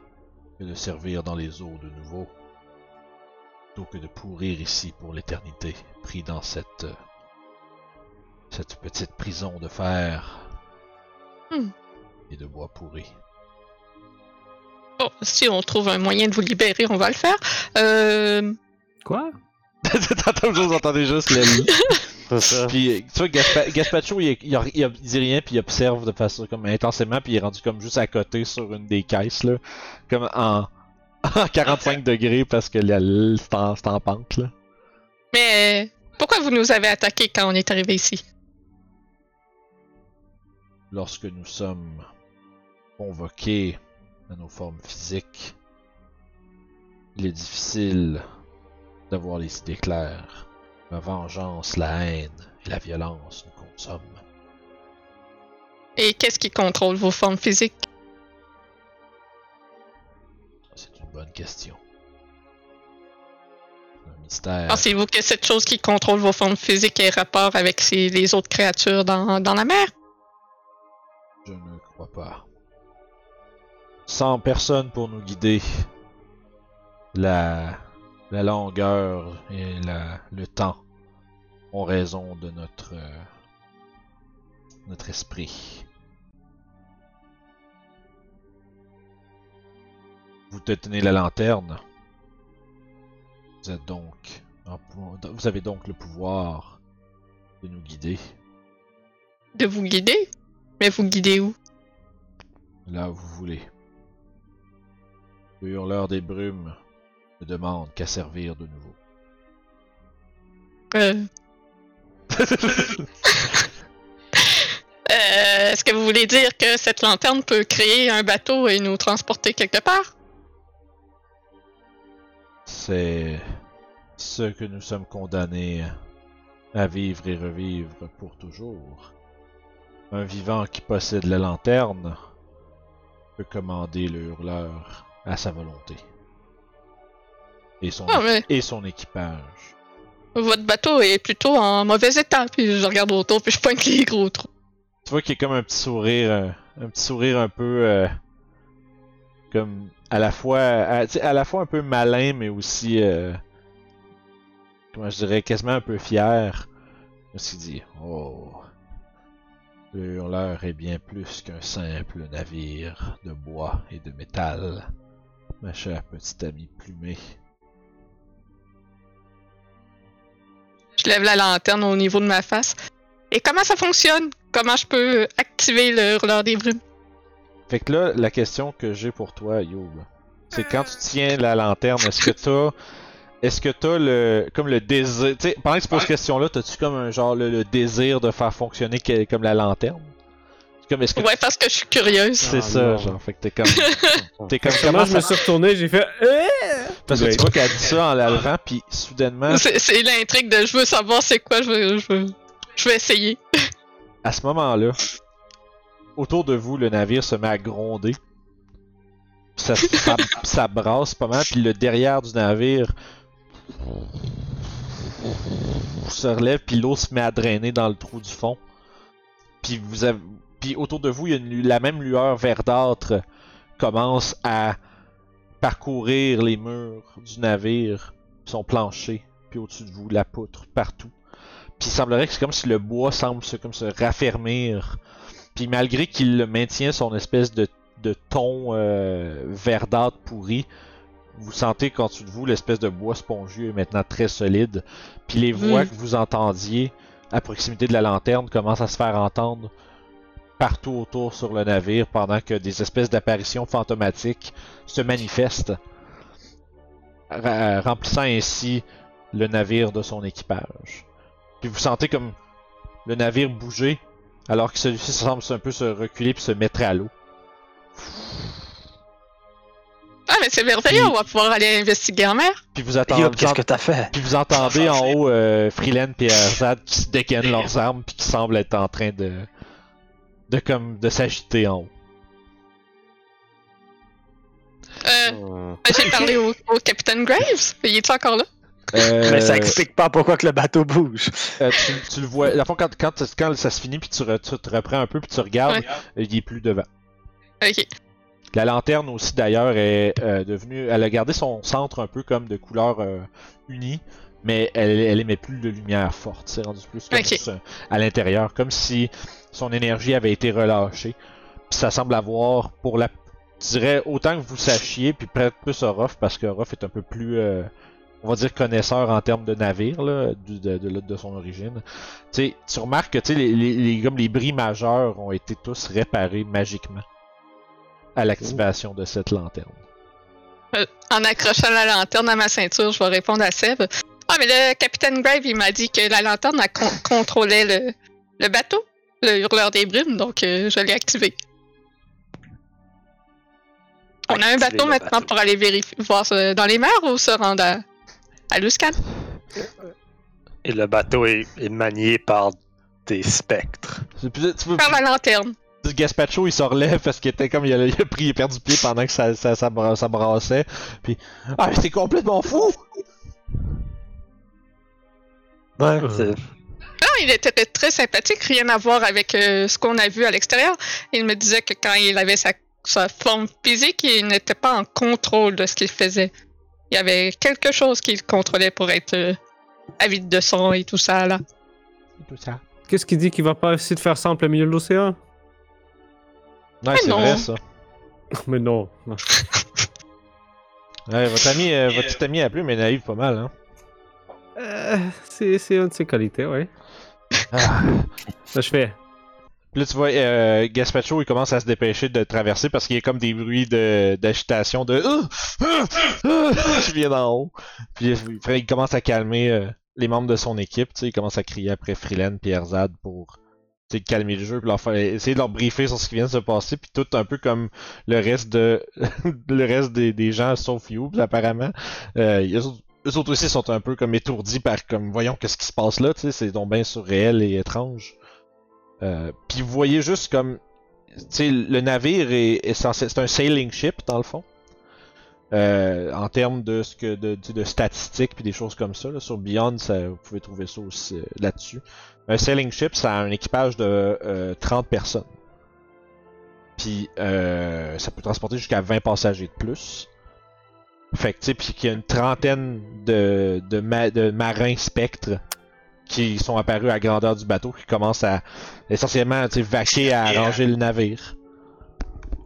que de servir dans les eaux de nouveau, plutôt que de pourrir ici pour l'éternité, pris dans cette euh, cette petite prison de fer Hmm. et de bois pourri. Bon, si on trouve un moyen de vous libérer, on va le faire. Euh, Quoi? T'entends- vous entendez juste ça. Puis, tu vois, Gaspa- Gaspacho, il, il, il- il dit rien, puis il observe de façon comme intensément, puis il est rendu comme juste à côté sur une des caisses, là. Comme en, en 45 degrés, parce que c'est en, c'est en pente, là. mais pourquoi vous nous avez attaqués quand on est arrivé ici? Lorsque nous sommes convoqués à nos formes physiques, il est difficile d'avoir les idées claires. La vengeance, la haine et la violence nous consomment. Et qu'est-ce qui contrôle vos formes physiques? C'est une bonne question. Un mystère. Pensez-vous que cette chose qui contrôle vos formes physiques ait rapport avec ces- les autres créatures dans, dans la mer? Je ne crois pas. Sans personne pour nous guider, la, la longueur et la, le temps ont raison de notre, euh, notre esprit. Vous détenez la lanterne. Vous êtes donc, vous avez donc le pouvoir de nous guider De vous guider? Mais vous guidez où? là où vous voulez. Le hurleur des brumes ne demande qu'à servir de nouveau. Euh... Euh, Est-ce que vous voulez dire que cette lanterne peut créer un bateau et nous transporter quelque part? C'est ce que nous sommes condamnés à vivre et revivre pour toujours. Un vivant qui possède la lanterne peut commander le hurleur à sa volonté. Et son, Ah, mais et son équipage. votre bateau est plutôt en mauvais état. Puis je regarde autour, puis je pointe les gros trous. Tu vois qu'il y a comme un petit sourire, euh, un petit sourire un peu euh, comme à la fois, à, la fois un peu malin, mais aussi, euh, comment je dirais, quasiment un peu fier. Il s'est dit, oh, le hurleur est bien plus qu'un simple navire de bois et de métal, ma chère petite amie plumée. Je lève la lanterne au niveau de ma face. Et comment ça fonctionne? Comment je peux activer le hurleur des brumes? Fait que là, la question que j'ai pour toi, Youb, c'est quand tu tiens la lanterne, est-ce que t'as. Est-ce que t'as le. comme le désir. Tu sais, pendant que tu poses cette question-là, t'as-tu comme un genre le, le désir de faire fonctionner comme la lanterne? Comme est-ce que. Ouais, parce que je suis curieuse. C'est Ah, ça, non. genre. Fait que t'es comme. T'es comme. Comment je me suis retourné, j'ai fait. Eh! Parce que Ouais. tu vois qu'elle dit ça en la levant, pis soudainement, C'est c'est l'intrigue de je veux savoir c'est quoi, je veux, je veux, je veux essayer. à ce moment-là, autour de vous, le navire se met à gronder. Puis Ça, ça, ça brasse pas mal, puis le derrière du navire se relève, puis l'eau se met à drainer dans le trou du fond. Puis vous avez, puis autour de vous, il y a une la même lueur verdâtre commence à parcourir les murs du navire, son plancher, puis au-dessus de vous, la poutre, partout. Puis il semblerait que c'est comme si le bois semble se, comme se raffermir. Puis malgré qu'il maintient son espèce de, de ton euh, verdâtre pourri, vous sentez qu'en dessous de vous, l'espèce de bois spongieux est maintenant très solide. Puis les voix Mm. que vous entendiez à proximité de la lanterne commencent à se faire entendre partout autour sur le navire pendant que des espèces d'apparitions fantomatiques se manifestent, remplissant ainsi le navire de son équipage. Puis vous sentez comme le navire bouger, alors que celui-ci semble un peu se reculer puis se mettre à l'eau. Ah, mais c'est merveilleux, on va pouvoir aller investiguer en mer. Puis vous attendez, Yob, qu'est-ce que t'as fait? puis vous entendez en haut euh, Freeland et Erzad qui se dégainent leurs armes puis qui semblent être en train de de comme de s'agiter en haut. Euh, Euh, j'ai parlé au, au capitaine Graves. Il est encore là? Euh, Mais ça explique pas pourquoi que le bateau bouge. euh, tu, tu le vois. À fond, quand, quand, quand ça se finit puis tu, re- tu te reprends un peu puis tu regardes, Ouais. il est plus devant. Ok. La lanterne aussi d'ailleurs est euh, devenue. Elle a gardé son centre un peu comme de couleur euh, unie, mais elle, elle émet plus de lumière forte. C'est rendu plus comme Ok. ça, à l'intérieur, comme si son énergie avait été relâchée. Puis ça semble avoir pour la. Je dirais autant que vous sachiez, puis peut-être plus Orof, parce que Orof est un peu plus. euh, on va dire connaisseur en termes de navire là, de, de, de son origine. Tu remarques que tu sais, les, les, les- comme les bris majeurs ont été tous réparés magiquement à l'activation de cette lanterne. En accrochant la lanterne à ma ceinture, je vais répondre à Seb. Ah, mais le capitaine Grave, il m'a dit que la lanterne elle con- contrôlait le, le bateau, le hurleur des brumes, donc euh, je l'ai activé. On a un bateau maintenant bateau. pour aller vérifier, voir euh, dans les mers ou se rendre à, à Luscan. Et le bateau est, est manié par des spectres. C'est plus- Tu veux, Par la lanterne. Gaspacho il se relève parce qu'il était comme il a, il a pris, il a perdu pied pendant que ça, ça, ça, ça brassait. Puis ah c'est complètement fou. Ouais, Euh. c'est- Non, il était très sympathique, rien à voir avec euh, ce qu'on a vu à l'extérieur. Il me disait que quand il avait sa, sa forme physique, il n'était pas en contrôle de ce qu'il faisait. Il y avait quelque chose qu'il contrôlait pour être euh, avide de son et tout ça là. Tout ça. Qu'est-ce qui dit qu'il va pas essayer de faire ça en plein milieu de l'océan? Ouais, c'est non. vrai ça. Mais non. non. Ouais, votre ami, euh, votre petit ami a plu, mais naïve pas mal, hein. Euh, c'est c'est une de ses qualités, ouais. Ah. Là, je fais. Puis là, tu vois, euh, Gaspacho, il commence à se dépêcher de traverser parce qu'il y a comme des bruits de d'agitation de Ah! Ah! Ah! qui vient d'en haut. Puis après, il commence à calmer euh, les membres de son équipe. Tu sais, il commence à crier après Freeland et Erzad pour tu sais, calmer le jeu, puis leur faire, essayer de leur briefer sur ce qui vient de se passer. Puis tout un peu comme le reste de le reste des, des gens, sauf Youbs, apparemment. Euh, eux autres aussi sont un peu comme étourdis par comme voyons qu'est-ce qui se passe là. Tu sais, c'est donc bien surréel et étrange. Euh, puis vous voyez juste comme tu sais, le navire est, censé. C'est un sailing ship, dans le fond. Euh, en termes de ce que de, de, statistiques puis des choses comme ça. Là, sur Beyond, vous pouvez trouver ça aussi euh, là-dessus. Un sailing ship, ça a un équipage de euh, 30 personnes. Puis ça peut transporter jusqu'à 20 passagers de plus. Fait que tu sais, puis qu'il y a une trentaine de, de, ma- de marins spectres qui sont apparus à grandeur du bateau, qui commencent à essentiellement tu sais, vaquer à Yeah. arranger le navire.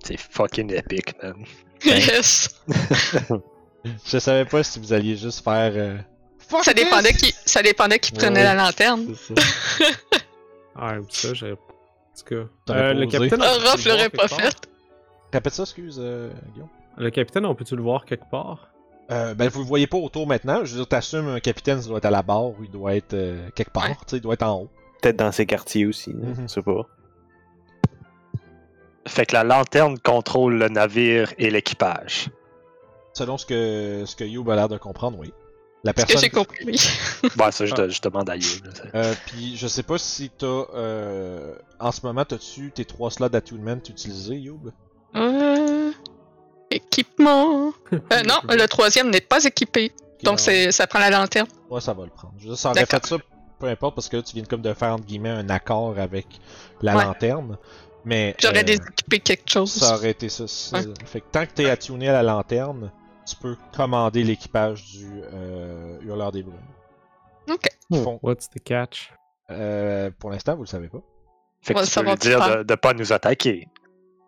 C'est fucking épique, man. Yes! Je savais pas si vous alliez juste faire. euh, Fuck Ça dépendait qui, ça dépendait qui prenait Ouais. la lanterne. C'est ça. Ah, ça, j'ai. En tout cas. Euh, le capitaine. Orof l'aurait pas fait. Répète ça, excuse, euh, Guillaume. Le capitaine, on peut-tu le voir quelque part? Euh, ben, vous le voyez pas autour maintenant. Je veux dire, t'assumes un capitaine, ça doit être à la barre ou il doit être euh, quelque part. Ouais. Tu sais, il doit être en haut. Peut-être dans ces quartiers aussi, là, Mhm. je sais pas. Fait que la lanterne contrôle le navire et l'équipage. Selon ce que, ce que Youb a l'air de comprendre, oui. La Ce que personne. j'ai compris, oui. Ouais, ça, je, te- je demande à You. là, c'est- Euh, puis je sais pas si t'as. Euh, en ce moment, t'as-tu tes trois slots d'attunement utilisés, Youb? Euh... Équipement. Euh, non, le troisième n'est pas équipé. Donc c'est, ça prend la lanterne. Ouais, ça va le prendre. Je veux dire, ça aurait D'accord. fait ça, peu importe, parce que là, tu viens comme de faire, entre guillemets, un accord avec la Ouais. lanterne. Mais. J'aurais euh, déséquipé quelque chose. Ça aurait été ça. c'est Ouais. ça. Fait que tant que t'es attuné à la lanterne, tu peux commander l'équipage du euh, Hurleur des Brumes. Ok. Font- What's the catch? euh, pour l'instant, vous le savez pas. Fait que tu peux lui dire de, de pas nous attaquer.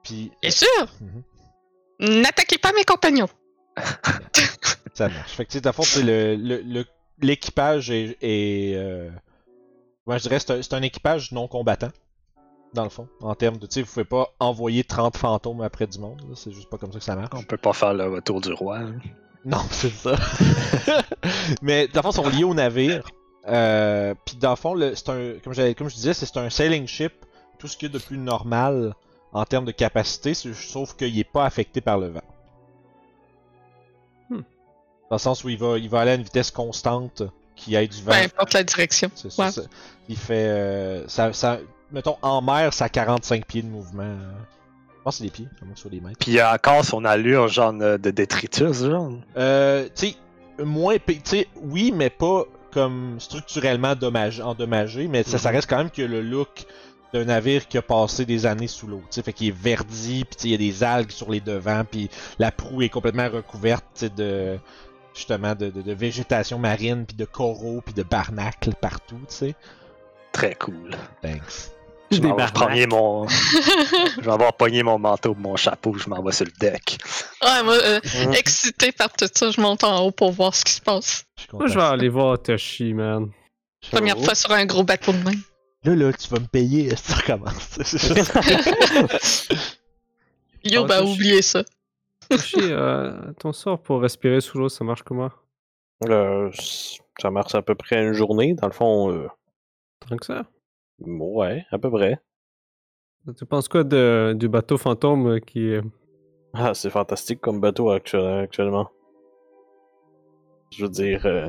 Puis Bien sûr! Mhm. N'attaquez pas mes compagnons! ça marche. Fait que tu sais, dans le fond, c'est le, le- le- l'équipage est. est euh, moi, je dirais c'est un, c'est un équipage non combattant. Dans le fond, en termes de, tu sais, vous pouvez pas envoyer 30 fantômes après du monde, là, c'est juste pas comme ça que ça marche. On peut pas faire le retour du roi. hein. Non, c'est ça. Mais dans le fond, ils sont liés au navire. Euh, Puis dans le fond, le- c'est un, comme, j'avais- comme je disais, c'est c'est un sailing ship. Tout ce qu'il y a de plus normal en termes de capacité, sauf qu'il est pas affecté par le vent. Hmm. Dans le sens où il va, il va aller à une vitesse constante qui aille du vent. Peu importe la direction. C'est ça, Ouais. ça. Il fait. euh, ça, ça, mettons, en mer, ça a 45 pieds de mouvement. euh. Je pense que c'est des pieds, ce soit des mètres. Puis il a encore son allure, genre de détritus, genre. Euh, tu sais, moins. Tu sais, oui, mais pas comme structurellement dommage, endommagé, mais ça, ça reste quand même que le look d'un navire qui a passé des années sous l'eau. Tu sais, fait qu'il est verdi, puis tu sais, il y a des algues sur les devants, puis la proue est complètement recouverte, tu sais, de justement de, de- de végétation marine, puis de coraux, puis de barnacles partout, tu sais. Très cool. Thanks. Je vais pogner mon. je vais avoir pogné mon manteau, mon chapeau, je m'en vais sur le deck. Ouais, moi, euh, excité par tout ça, je monte en haut pour voir ce qui se passe. Je Moi, je vais aller voir Toshi, man. Première Oh. fois sur un gros bateau de main. Là, là, tu vas me payer, ça recommence. Yo, Ah, bah oubliez ça. Euh, ton sort pour respirer sous l'eau, ça marche comment? Euh, ça marche à peu près une journée, dans le fond. euh, Tant que ça? ouais, à peu près. Tu penses quoi de, du bateau fantôme euh, qui est. Ah, c'est fantastique comme bateau actu- actuellement. Je veux dire, euh,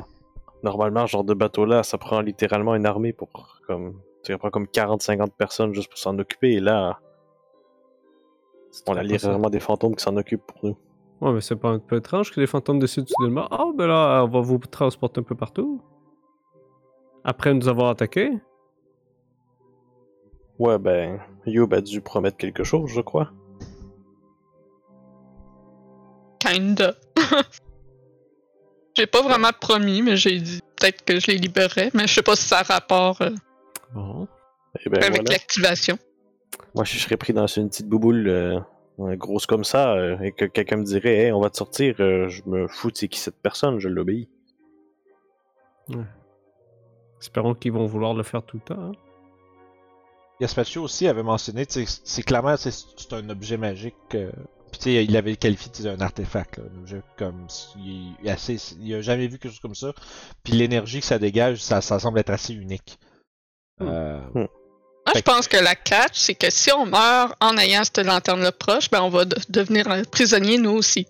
normalement, ce genre de bateau-là, ça prend littéralement une armée pour comme. Ça prend comme 40-50 personnes juste pour s'en occuper, et là, on a littéralement des fantômes qui s'en occupent pour nous. Ouais, mais c'est pas un peu étrange que les fantômes décident soudainement. Ah, ben là, on va vous transporter un peu partout. Après nous avoir attaqués. Ouais, ben, Youb a dû promettre quelque chose, je crois. Kinda. j'ai pas vraiment promis, mais j'ai dit peut-être que je les libérerais, mais je sais pas si ça a rapport euh, Bon. Et ben avec voilà. l'activation. Moi, je serais pris dans une petite bouboule euh, grosse comme ça, euh, et que quelqu'un me dirait, hey, on va te sortir, euh, je me fous de c'est qui cette personne, je l'obéis. Espérons qu'ils vont vouloir le faire tout le temps. hein. Aussi avait mentionné, c'est clairement c'est un objet magique. euh, Puis tu sais, il avait qualifié d'un artefact, là, un objet comme il, est assez, il a jamais vu quelque chose comme ça. Puis l'énergie que ça dégage, ça, ça semble être assez unique. Hmm. Euh, Moi, Fait je pense que la catch, c'est que si on meurt en ayant cette lanterne-là proche, ben on va de- devenir un prisonnier nous aussi.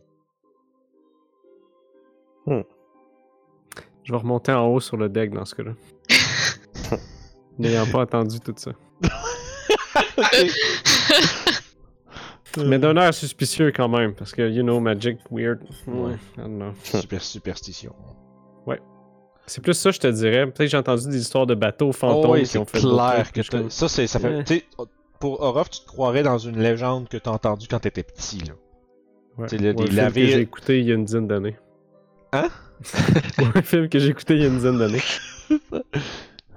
Je vais remonter en haut sur le deck dans ce cas-là. N'ayant pas entendu tout ça. Mais d'un air suspicieux quand même, parce que, you know, magic, weird. Ouais. I don't know. Super superstition. C'est plus ça, je te dirais. Peut-être que j'ai entendu des histoires de bateaux fantômes Oh, oui, qui c'est ont fait clair que je ça c'est ça fait Ouais. tu sais, pour Orof tu te croirais dans une légende que t'as entendue quand t'étais petit là. Ouais. Un des film que j'ai écouté il y a une dizaine d'années. Hein? Un film que j'ai écouté il y a une dizaine d'années.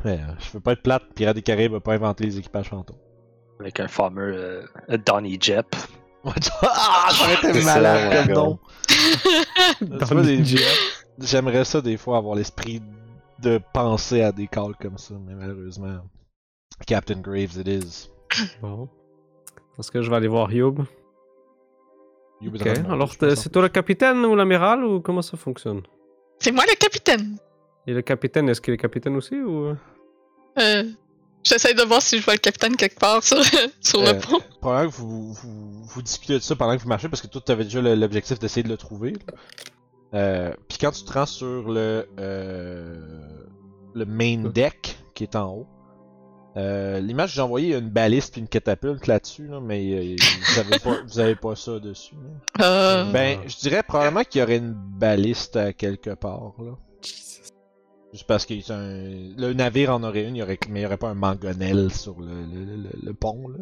Ouais, euh, je veux pas être plate, Pirates des Caraïbes a pas inventé les équipages fantômes. Avec un fameux euh, Donny Jep. ah, ça aurait été C'est malade ça, comme ouais, nom. Dans Tu J'aimerais ça des fois avoir l'esprit de penser à des calls comme ça, mais malheureusement. Captain Graves it is. Bon. Parce que je vais aller voir Youb? You Ok, alors c'est toi le capitaine ou l'amiral ou comment ça fonctionne? C'est moi le capitaine. Et le capitaine, est-ce qu'il est capitaine aussi ou... Euh, J'essaie de voir si je vois le capitaine quelque part sur, sur Euh, le pont. Probablement que vous, vous, vous discutez de ça pendant que vous marchez parce que toi, tu avais déjà l'objectif d'essayer de le trouver. là. Euh, Puis quand tu te rends sur le, euh, le main deck qui est en haut, euh, l'image que j'ai envoyée, il y a une baliste puis une catapulte là-dessus, là, mais euh, vous, avez pas, vous avez pas ça dessus. là. Euh, Ben, je dirais probablement qu'il y aurait une baliste à quelque part. Là. Juste parce que un... le navire en aurait une, il y aurait... mais il n'y aurait pas un mangonel sur le, le, le, le pont. Là.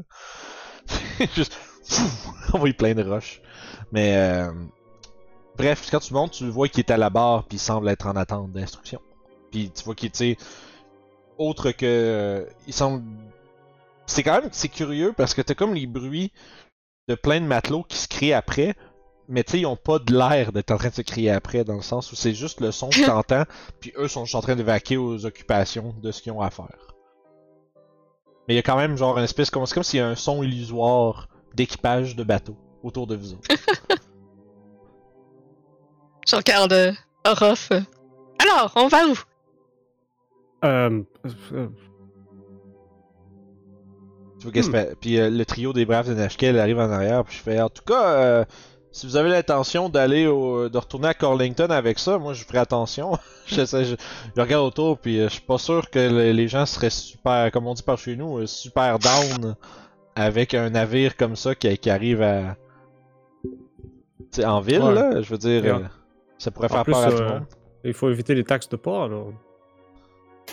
Juste pfff, envoyer plein de roches. Mais euh... bref, quand tu montes, tu vois qu'il est à la barre puis il semble être en attente d'instruction. Puis tu vois qu'il tu sais, autre que euh, il semble c'est quand même c'est curieux parce que t'as comme les bruits de plein de matelots qui se crient après, mais tu sais, ils ont pas de l'air d'être en train de se crier après, dans le sens où c'est juste le son que t'entends, puis eux sont juste en train de vaquer aux occupations de ce qu'ils ont à faire. Mais il y a quand même genre une espèce, c'est comme s'il y a un son illusoire d'équipage de bateau autour de vous autres. Je regarde euh, Orof. euh. Alors, on va où? Euh... euh, Tu se fait- Puis euh, le trio des braves de Nashkel arrive en arrière, puis je fais en tout cas, euh, si vous avez l'intention d'aller au... de retourner à Corlington avec ça, moi je ferai attention. je, sais, je, je regarde autour, puis euh, je suis pas sûr que le- les gens seraient super, comme on dit par chez nous, euh, super down avec un navire comme ça qui, qui arrive à. Tu sais, en ville, Ouais. là, je veux dire, euh, ça pourrait en faire plus, peur à tout le euh, monde. il faut éviter les taxes de port, alors.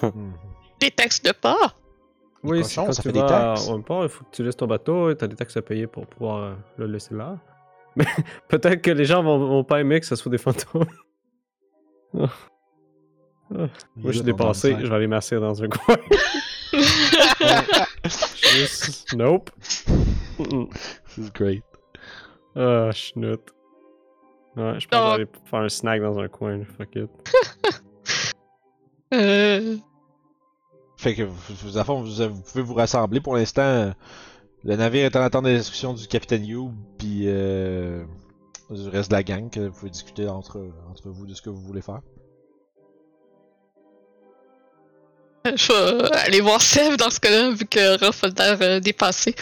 Mhm. Des taxes de port? Les Oui, cochons, c'est quand ça tu fait des vas taxes. port, il faut que tu laisses ton bateau et t'as des taxes à payer pour pouvoir euh, le laisser là. Mais peut-être que les gens vont, vont pas aimer que ce soit des fantômes. Ah. Moi, je suis dépassé, je vais aller masser dans un coin. Juste... Nope. This is great. Ah, schnout. Ouais, je pense que Donc- je vais aller faire un snack dans un coin, fuck it. Euh, Fait que vous, vous, à fond, vous, vous pouvez vous rassembler. Pour l'instant, le navire est en attente des instructions du capitaine You, puis euh, du reste de la gang, que vous pouvez discuter entre, entre vous de ce que vous voulez faire. je vais aller voir Sev dans ce cas-là, vu que Orof a l'air euh, dépassé.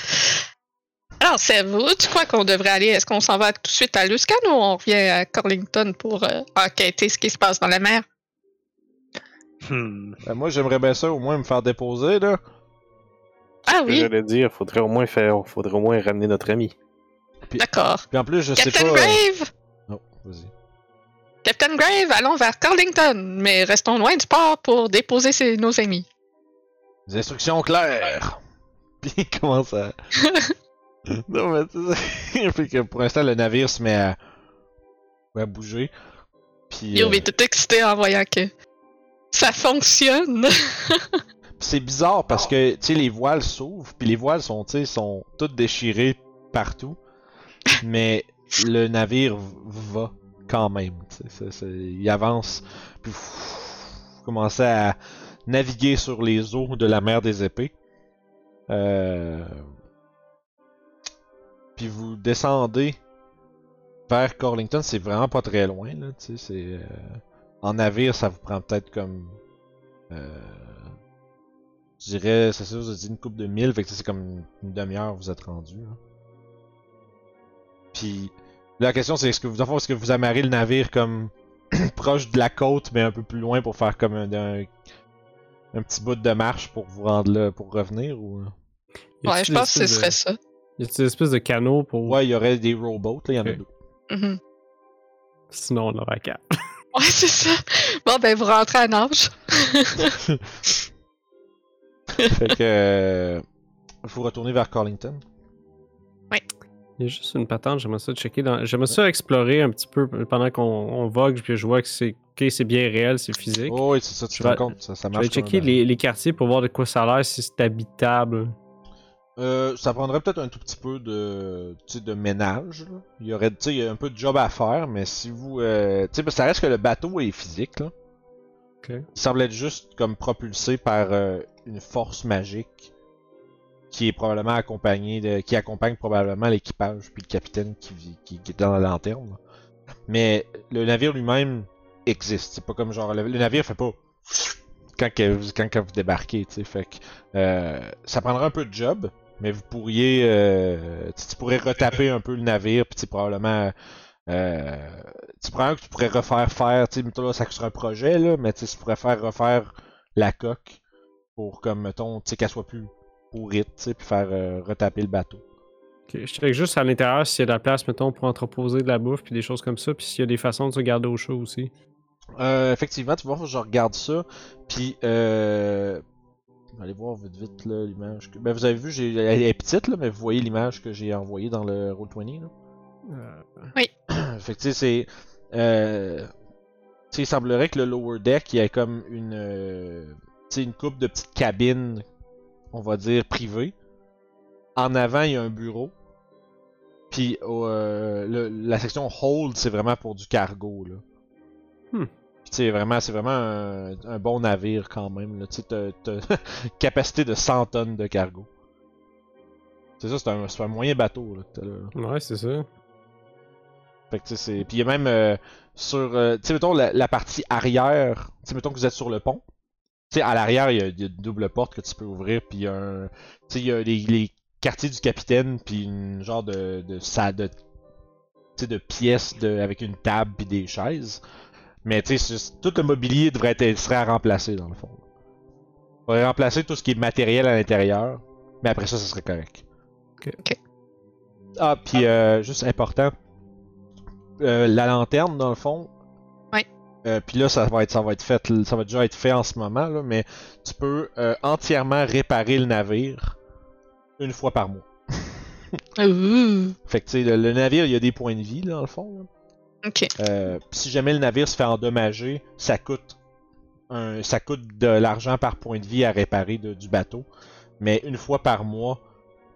Alors, Sev, où tu crois qu'on devrait aller? Est-ce qu'on s'en va tout de suite à Luscan ou on revient à Corlington pour euh, enquêter ce qui se passe dans la mer? Hmm. Ben, moi, j'aimerais bien ça au moins me faire déposer, là. Ah oui, J'allais dire, faudrait au moins faire, faudrait au moins ramener notre ami. d'accord. Puis en plus, je sais Captain pas. euh, Grave! Oh, vas-y. Captain Grave, allons vers Corlington, mais restons loin du port pour déposer ses- nos amis. Des instructions claires! Puis il commence à. non, mais tu sais. fait que pour l'instant, le navire se met à. à bouger. Puis. Yo, euh, mais tout excité en voyant que ça fonctionne. C'est bizarre parce que, tu sais, les voiles s'ouvrent, puis les voiles sont, tu sais, sont toutes déchirées partout. Mais le navire va quand même, il avance, puis vous commencez à naviguer sur les eaux de la mer des épées. Euh... Puis vous descendez vers Corlington, c'est vraiment pas très loin, là, tu sais, c'est... euh, En navire, ça vous prend peut-être comme... Euh... Je dirais, c'est ça, vous avez dit une coupe de mille, fait que c'est comme une demi-heure vous êtes rendu. là. Puis la question c'est est-ce que vous, est-ce que vous amarrez le navire comme proche de la côte, mais un peu plus loin pour faire comme un, un, un petit bout de marche pour vous rendre là, pour revenir ou? Ouais, je pense que ce serait ça. Y a des espèces de canaux pour. Ouais, il y aurait des rowboats, là, il y en a deux. Mhm. Sinon, on aura quatre. Ouais, c'est ça. Bon, ben, vous rentrez à nage. Fait que. euh, vous retournez vers Carlington. Il y a juste une patente, j'aimerais ça checker. Dans... J'aimerais ça explorer un petit peu pendant qu'on on vogue, puis je vois que c'est ok, c'est bien réel, c'est physique. Oh, oui, c'est ça, tu Je te rends vais- compte, ça, ça je marche. vais comme checker les quartiers pour voir de quoi ça a l'air, si c'est habitable. Euh, ça prendrait peut-être un tout petit peu de, de ménage. là. Il y aurait il y a un peu de job à faire, mais si vous. Euh, ça reste que le bateau est physique. Là. Il semble être juste comme propulsé par euh, une force magique qui est probablement accompagnée de. qui accompagne probablement l'équipage puis le capitaine qui, vit- qui, qui est dans la lanterne. là. Mais le navire lui-même existe. C'est pas comme genre. Le, le navire fait pas. Quand, que quand, vous débarquez, tu sais. Fait que. euh, ça prendra un peu de job. Mais vous pourriez, euh, tu, tu pourrais retaper un peu le navire, puis probablement, euh, tu prends que tu pourrais refaire faire, tu sais, mettons là, ça serait un projet là, mais tu pourrais faire refaire la coque pour comme mettons, tu sais, qu'elle soit plus pourrite, tu sais, puis faire euh, retaper le bateau. Ok, Je check juste à l'intérieur s'il y a de la place, mettons, pour entreposer de la bouffe, puis des choses comme ça, puis s'il y a des façons de se garder au chaud aussi. Euh, effectivement, tu vois, je regarde ça, puis euh, allez voir vite vite là l'image. Que... Ben vous avez vu, j'ai, elle est petite là, mais vous voyez l'image que j'ai envoyée dans le Roll20 là. Euh, fait que tu sais, c'est. Euh, il semblerait que le lower deck, il y ait comme une. euh, tu sais, une coupe de petites cabines, on va dire, privées. En avant, il y a un bureau. Puis euh, le- la section hold, c'est vraiment pour du cargo, là. Hmm. Sais, vraiment, c'est vraiment un, un bon navire quand même. Tu t'as capacité de 100 tonnes de cargo. C'est ça, c'est un, c'est un moyen bateau, là. que t'as là. Ouais, c'est ça. Fait que c'est. Puis il y a même euh, sur. euh, tu sais, mettons la, la partie arrière. Tu sais, mettons que vous êtes sur le pont. Tu sais, à l'arrière, il y, a il y a une double porte que tu peux ouvrir. Puis il y a un. Tu sais, il y a les, les quartiers du capitaine. Puis une genre de. de salle de. Tu sais, de pièces de, avec une table. Puis des chaises. Mais tu sais, tout le mobilier devrait être, serait à remplacer dans le fond. Il faudrait remplacer tout ce qui est matériel à l'intérieur. Mais après ça, ça serait correct. Ah, puis euh, juste important. euh, la lanterne, dans le fond. Ouais. Euh, puis là, ça va être, ça va être fait, ça va déjà être fait en ce moment là, mais tu peux euh, entièrement réparer le navire une fois par mois. Fait que tu sais, le, le navire, il y a des points de vie là, dans le fond. là. Ok. Euh, si jamais le navire se fait endommager, ça coûte un, ça coûte de l'argent par point de vie à réparer de- du bateau. Mais une fois par mois,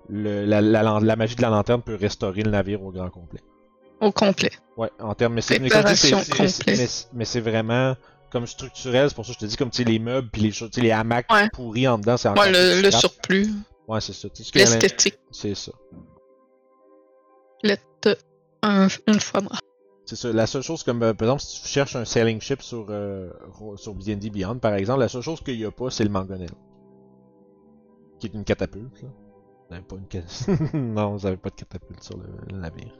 le- la, la- la magie de la lanterne peut restaurer le navire au grand complet. Au complet. Ouais, en termes, mais c'est mais c'est- vraiment comme structurel, c'est pour ça que je te dis comme les meubles puis les les hamacs Ouais. pourris en dedans, c'est Ouais, le, le surplus. Ouais, c'est ça. L'esthétique. C'est ça. Lettre un- une fois moi. C'est ça. La seule chose, comme euh, par exemple, si tu cherches un sailing ship sur, euh, sur D&D Beyond, par exemple, la seule chose qu'il n'y a pas, c'est le mangonel. Qui est une catapulte, là. Vous pas une Non, vous avez pas de catapulte sur le, le navire.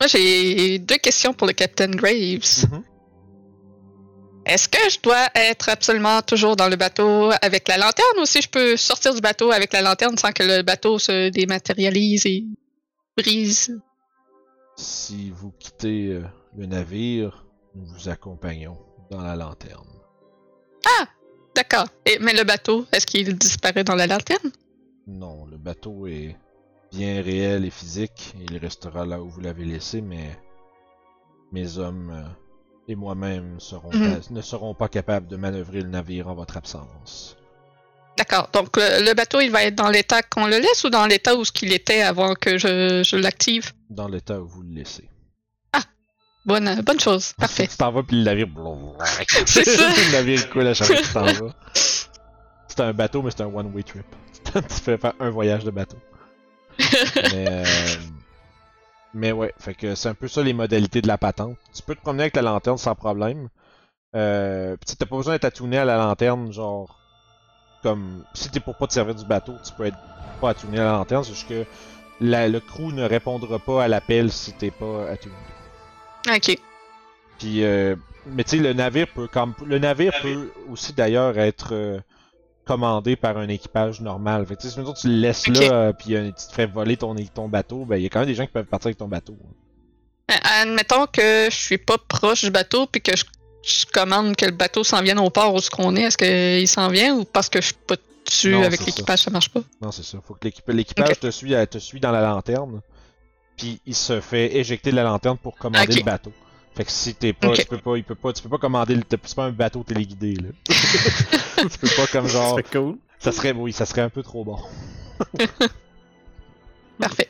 Moi, j'ai deux questions pour le Captain Graves. Mhm. Est-ce que je dois être absolument toujours dans le bateau avec la lanterne ou si je peux sortir du bateau avec la lanterne sans que le bateau se dématérialise et brise? Si vous quittez euh, le navire, nous vous accompagnons dans la lanterne. D'accord. Et- Mais le bateau, est-ce qu'il disparaît dans la lanterne? Non, le bateau est bien réel et physique. Il restera là où vous l'avez laissé, mais mes hommes euh, et moi-même seront Mhm. ne seront pas capables de manœuvrer le navire en votre absence. D'accord. Donc le, le bateau, il va être dans l'état qu'on le laisse ou dans l'état où ce qu'il était avant que je, je l'active? Dans l'état où vous le laissez. Bonne, bonne chose. Parfait. tu t'en vas puis le navire. C'est ça. le navire coule à chaque fois que tu t'en vas. C'est un bateau, mais c'est un one-way trip. tu fais faire un voyage de bateau. mais, euh, mais ouais, fait que c'est un peu ça les modalités de la patente. Tu peux te promener avec la lanterne sans problème. Euh, t'as pas besoin d'être attouné à la lanterne, genre comme si t'es pour pas te servir du bateau, tu peux être pas attouné à la lanterne, c'est juste que la- le crew ne répondra pas à l'appel si t'es pas attouné. ok. Puis, euh, mais tu sais, le navire peut, comme, le navire peut aussi d'ailleurs être, euh, commandé par un équipage normal. Fait que, tu sais, si tu le laisses là, euh, puis euh, tu te ferais voler ton, ton bateau, ben il y a quand même des gens qui peuvent partir avec ton bateau. Euh, Admettons que je suis pas proche du bateau puis que je, je commande que le bateau s'en vienne au port où ce qu'on est. Est-ce qu'il s'en vient ou parce que je suis pas dessus Non, avec l'équipage, ça marche pas? Non, c'est ça. Faut que l'équipage te suit, à- te suit dans la lanterne, puis il se fait éjecter de la lanterne pour commander le bateau. Fait que si t'es pas, tu peux pas, il peut pas, tu peux pas commander, le- c'est pas un bateau téléguidé là. tu peux pas comme genre, C'est cool. ça serait, oui, ça serait un peu trop bon. Parfait.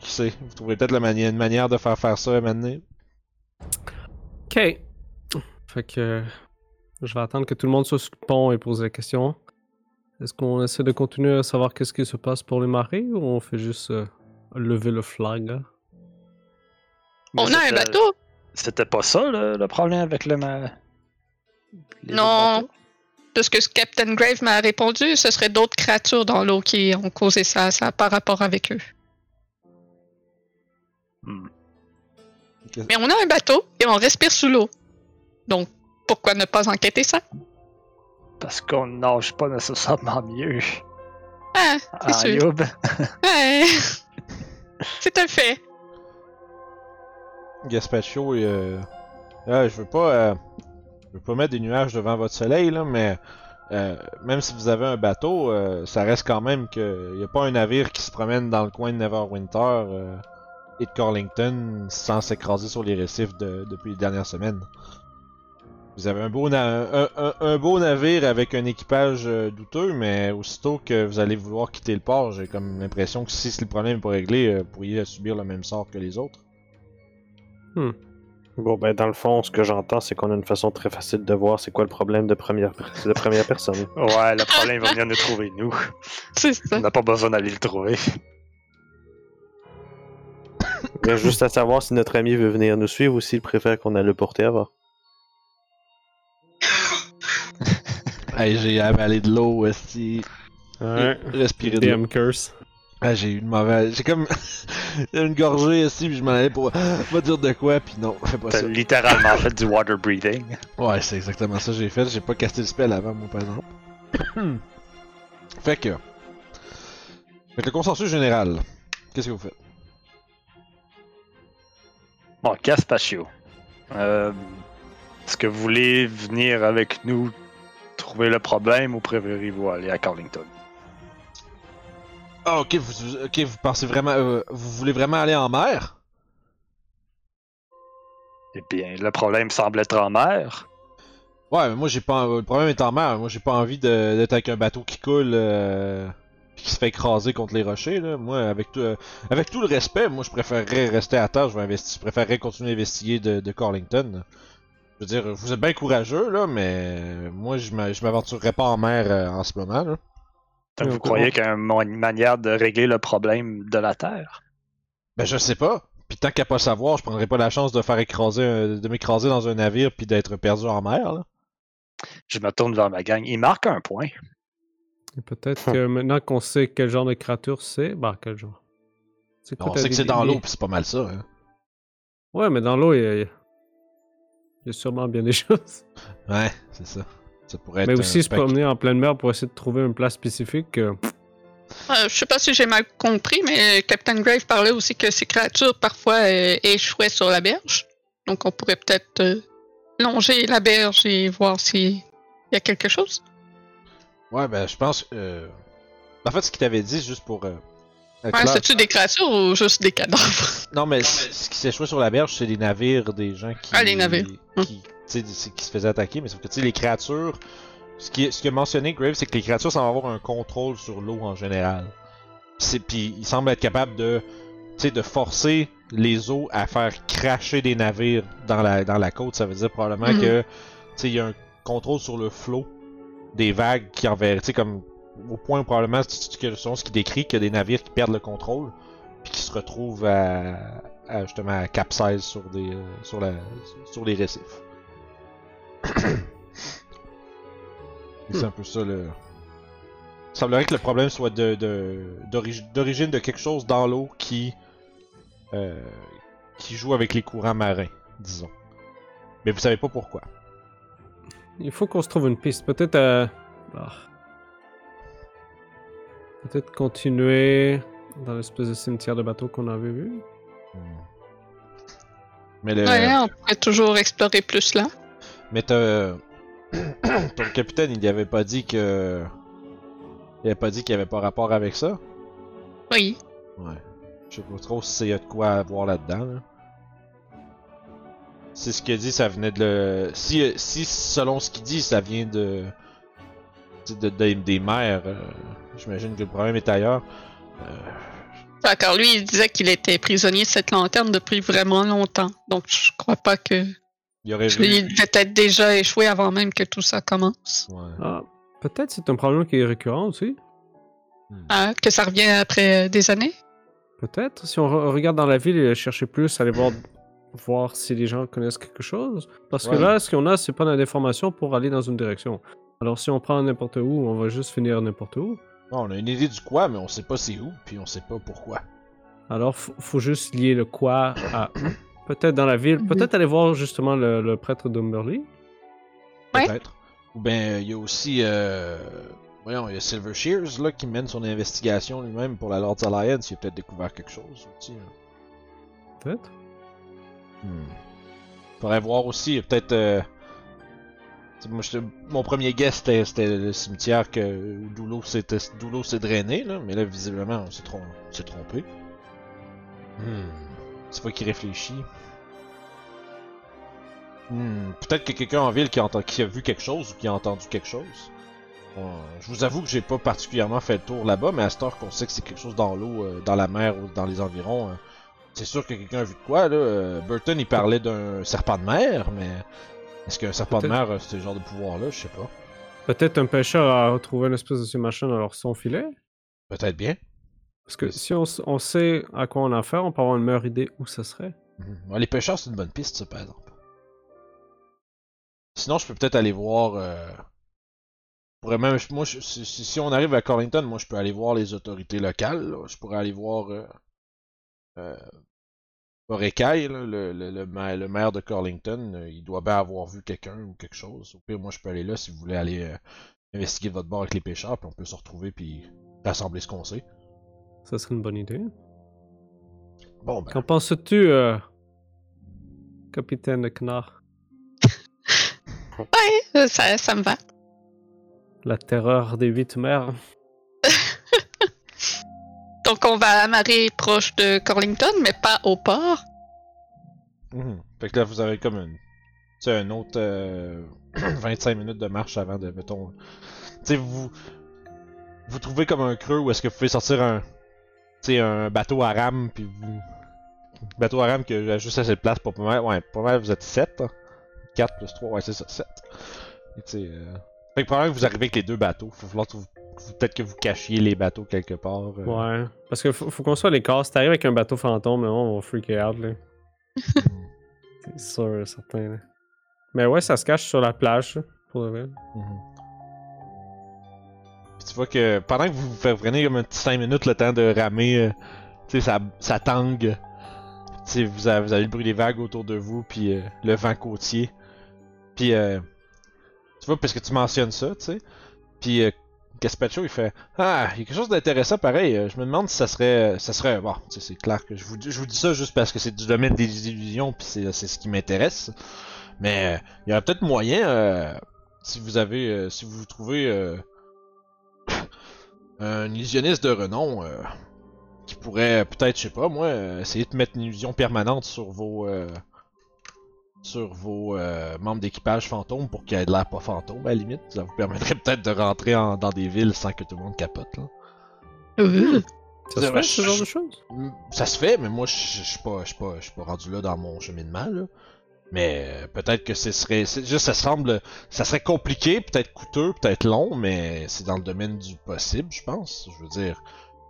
Qui sait, vous trouverez peut-être la mani- une manière de faire faire ça maintenant. Ok. Fait que. Je vais attendre que tout le monde soit sur le pont et pose la question. Est-ce qu'on essaie de continuer à savoir qu'est-ce qui se passe pour les marées ou on fait juste euh, lever le flag? hein? Mais On a un bateau? C'était pas ça le, le problème avec le. ma- les Non. autres bateaux? De ce que ce Captain Grave m'a répondu, ce serait d'autres créatures dans l'eau qui ont causé ça. Ça pas rapport avec eux. Hmm. Mais on a un bateau et on respire sous l'eau. Donc, pourquoi ne pas enquêter ça? Parce qu'on nage pas nécessairement mieux. Ah, c'est Ah, sûr. Youb. Ouais. c'est un fait. Gaspacho, euh, ah, je veux pas, euh, je veux pas mettre des nuages devant votre soleil là, mais euh, même si vous avez un bateau, euh, ça reste quand même que y a pas un navire qui se promène dans le coin de Neverwinter euh, et de Corlington sans s'écraser sur les récifs de- depuis les dernières semaines. Vous avez un beau, na- un, un- un beau navire avec un équipage euh, douteux, mais aussitôt que vous allez vouloir quitter le port, j'ai comme l'impression que si le problème n'est pas réglé, euh, vous pourriez subir le même sort que les autres. Bon, ben, dans le fond, ce que j'entends, c'est qu'on a une façon très facile de voir c'est quoi le problème de première, de première personne. Ouais, le problème va venir nous trouver, nous. C'est ça. On n'a pas besoin d'aller le trouver. Il y a juste à savoir si notre ami veut venir nous suivre ou s'il préfère qu'on aille le porter avant. Hey, j'ai avalé de l'eau, aussi. Ouais. Respirer de l'eau. Curse. Ah, j'ai eu une mauvaise. J'ai comme. une gorgée ici, puis je m'en allais pour. Va dire de quoi, puis non, fais pas T'as ça. littéralement fait du water breathing. Ouais, c'est exactement ça que j'ai fait. J'ai pas casté le spell avant, moi, par exemple. fait que. Fait que le consensus général. Qu'est-ce que vous faites? Bon, Caspatio. Euh, Est-ce que vous voulez venir avec nous trouver le problème ou préférez-vous aller à Carlington? Ah, ok, vous, ok, vous pensez vraiment. euh, vous voulez vraiment aller en mer? Eh bien, le problème semble être en mer. Ouais, mais moi j'ai pas. Le problème est en mer. Moi j'ai pas envie de- d'être avec un bateau qui coule. Euh... pis qui se fait écraser contre les rochers, là. Moi, avec tout, euh, avec tout le respect, moi je préférerais rester à terre. Je, vais investi- je préférerais continuer à investiguer de, de Carlington. Je veux dire, vous êtes bien courageux, là, mais moi je m'a- je m'aventurerais pas en mer euh, en ce moment, là. Donc, vous croyez qu'il y a une manière de régler le problème de la Terre? Ben je sais pas. Puis tant qu'à pas savoir, je prendrais pas la chance de faire écraser, un- de m'écraser dans un navire puis d'être perdu en mer, là. Je me tourne vers ma gang. Il marque un point. Et peut-être que maintenant qu'on sait quel genre de créature c'est, bah quel genre? C'est quoi, On sait que c'est dans l'eau, puis c'est pas mal ça, hein. Ouais, mais dans l'eau, il y, a... il y a sûrement bien des choses. Ouais, c'est ça. Ça pourrait être. Mais un aussi se promener en pleine mer pour essayer de trouver une place spécifique. euh, Euh, je sais pas si j'ai mal compris, mais Captain Grave parlait aussi que ces créatures parfois euh, échouaient sur la berge. Donc on pourrait peut-être euh, longer la berge et voir s'il y a quelque chose. Ouais, ben je pense. Euh... En fait, ce qu'il t'avait dit, juste pour. Euh... Ouais, c'est-tu des créatures ou juste des cadavres? Non, mais ce qui s'échouait sur la berge, c'est les navires des gens qui. Ah, les navires. Hum. Qui, se faisaient attaquer, mais sauf que tu sais, les créatures. Ce qui, ce qui a mentionné Grave, c'est que les créatures semblent avoir un contrôle sur l'eau en général. Puis ils semblent être capables de. Tu sais, de forcer les eaux à faire cracher des navires dans la, dans la côte. Ça veut dire probablement Mhm. que. Tu sais, il y a un contrôle sur le flot des vagues qui enverraient. Tu sais, comme. Au point probablement, que- selon ce qui décrit, qu'il y a des navires qui perdent le contrôle puis qui se retrouvent à, à, justement à capsize sur des euh, sur la sur les récifs. C'est un peu ça le. Il semblerait que le problème soit d'origine de quelque chose dans l'eau qui euh, qui joue avec les courants marins, disons. Mais vous savez pas pourquoi. Il faut qu'on se trouve une piste. Peut-être à. Ah. Peut-être continuer dans l'espèce de cimetière de bateau qu'on avait vu. Hmm. Mais le. Ouais, on pourrait toujours explorer plus là. Mais t'as. Ton capitaine, il avait pas dit que. Il avait pas dit qu'il y avait pas rapport avec ça? Oui. Ouais. Je sais pas trop s'il y a de quoi à voir là-dedans. Là. C'est ce qu'il dit, ça venait de le. Si, si selon ce qu'il dit, ça vient de. De, de- des mers, euh, j'imagine que le problème est ailleurs. Euh, D'accord, lui, il disait qu'il était prisonnier de cette lanterne depuis vraiment longtemps. Donc, je crois pas que. il aurait Il vu. devait être déjà échoué avant même que tout ça commence. Ouais. Ah, peut-être c'est un problème qui est récurrent aussi. Ah, que ça revient après euh, des années? Peut-être. Si on re- regarde dans la ville et chercher plus, aller voir, voir si les gens connaissent quelque chose. Parce que là, ce qu'on a, c'est pas d'informations pour aller dans une direction. Alors si on prend n'importe où, on va juste finir n'importe où. Non, on a une idée du quoi, mais on sait pas c'est où, puis on sait pas pourquoi. Alors faut, faut juste lier le quoi à où. Peut-être dans la ville. Mhm. Peut-être aller voir justement le, le prêtre d'Umberly. Ouais. Peut-être. Ou bien, il y a aussi. Euh... Voyons, il y a Silver Shears là, qui mène son investigation lui-même pour la Lord's Alliance. Il a peut-être découvert quelque chose aussi. hein. Peut-être. Hmm. Faudrait voir aussi, peut-être. euh, Moi, mon premier guess c'était le cimetière que où Doulo s'était- Doulo s'est drainé, là, mais là, visiblement, on s'est trom- trompé. Hmm. C'est pas qu'il réfléchit. Hmm. Peut-être que quelqu'un en ville qui a, enten- qui a vu quelque chose ou qui a entendu quelque chose. Bon, je vous avoue que j'ai pas particulièrement fait le tour là-bas, mais à cette heure qu'on sait que c'est quelque chose dans l'eau, euh, dans la mer ou dans les environs, euh, c'est sûr que quelqu'un a vu de quoi, là. euh, Burton, il parlait d'un serpent de mer, mais est-ce qu'un serpent de mer a ce genre de pouvoir-là? Je sais pas. Peut-être un pêcheur a retrouvé une espèce de ce machin dans leur son filet? Peut-être bien. Parce que si on, sait à quoi on a affaire, on peut avoir une meilleure idée où ça serait. Mhm. Ouais, les pêcheurs, c'est une bonne piste, ça, par exemple. Sinon, je peux peut-être aller voir. Euh... je pourrais même, moi, je- si, on arrive à Corlington, moi, je peux aller voir les autorités locales. là. Je pourrais aller voir. Euh... Euh... Orekai, le, le, le, ma- le maire de Corlington. euh, il doit bien avoir vu quelqu'un ou quelque chose. Au pire, moi, je peux aller là si vous voulez aller euh, investiguer votre bord avec les pêcheurs, puis on peut se retrouver puis rassembler ce qu'on sait. Ça serait une bonne idée. Bon, ben. Qu'en penses-tu, euh, capitaine de Knarr? Ouais, ça, ça me va. La terreur des huit mers. Donc, on va amarrer proche de Corlington, mais pas au port. Mhm. Fait que là, vous avez comme une. Tu un autre euh, 25 minutes de marche avant de, mettons. Tu vous. Vous trouvez comme un creux où est-ce que vous pouvez sortir un. Tu un bateau à rame, puis vous. Bateau à rame que a juste assez de place pour pas. Ouais, pas mal, vous êtes 7. 4 plus 3, ouais, c'est ça, 7. Et tu sais. Euh... Fait que probablement que vous arrivez avec les deux bateaux. Faut falloir que vous. Peut-être que vous cachiez les bateaux quelque part. euh. Ouais. Parce qu'il faut, faut qu'on soit à l'écart. Si t'arrives avec un bateau fantôme, là, on va freaker out. Là. C'est sûr, certain. Là. Mais ouais, ça se cache sur la plage. Pour le vrai. Mhm. Puis tu vois que pendant que vous vous prenez comme un petit 5 minutes le temps de ramer, euh, tu sais, ça, ça tangue. Tu sais, vous avez, vous avez le bruit des vagues autour de vous, puis euh, le vent côtier. Puis, euh, tu vois, parce que tu mentionnes ça, tu sais. Puis, euh, Gaspacho, il fait Ah, il y a quelque chose d'intéressant pareil. euh, Je me demande si ça serait. Ça serait. Bon, c'est clair que je vous, dis- je vous dis ça juste parce que c'est du domaine des illusions, puis c'est ce qui m'intéresse. Mais euh, il y aurait peut-être moyen, euh, si vous avez. euh, si vous trouvez. euh, un illusionniste de renom euh, qui pourrait peut-être, je sais pas moi, euh, essayer de mettre une illusion permanente sur vos euh, sur vos euh, membres d'équipage fantômes pour qu'ils aient de l'air pas fantôme à la limite. Ça vous permettrait peut-être de rentrer en- dans des villes sans que tout le monde capote. Là. Euh, Ça C'est se fait, ce genre de choses? Ça se fait, mais moi je suis pas, je suis pas, je suis pas rendu là dans mon cheminement là. Mais euh, peut-être que ce serait, c'est juste ça semble, ça serait compliqué, peut-être coûteux, peut-être long, mais c'est dans le domaine du possible, je pense. Je veux dire,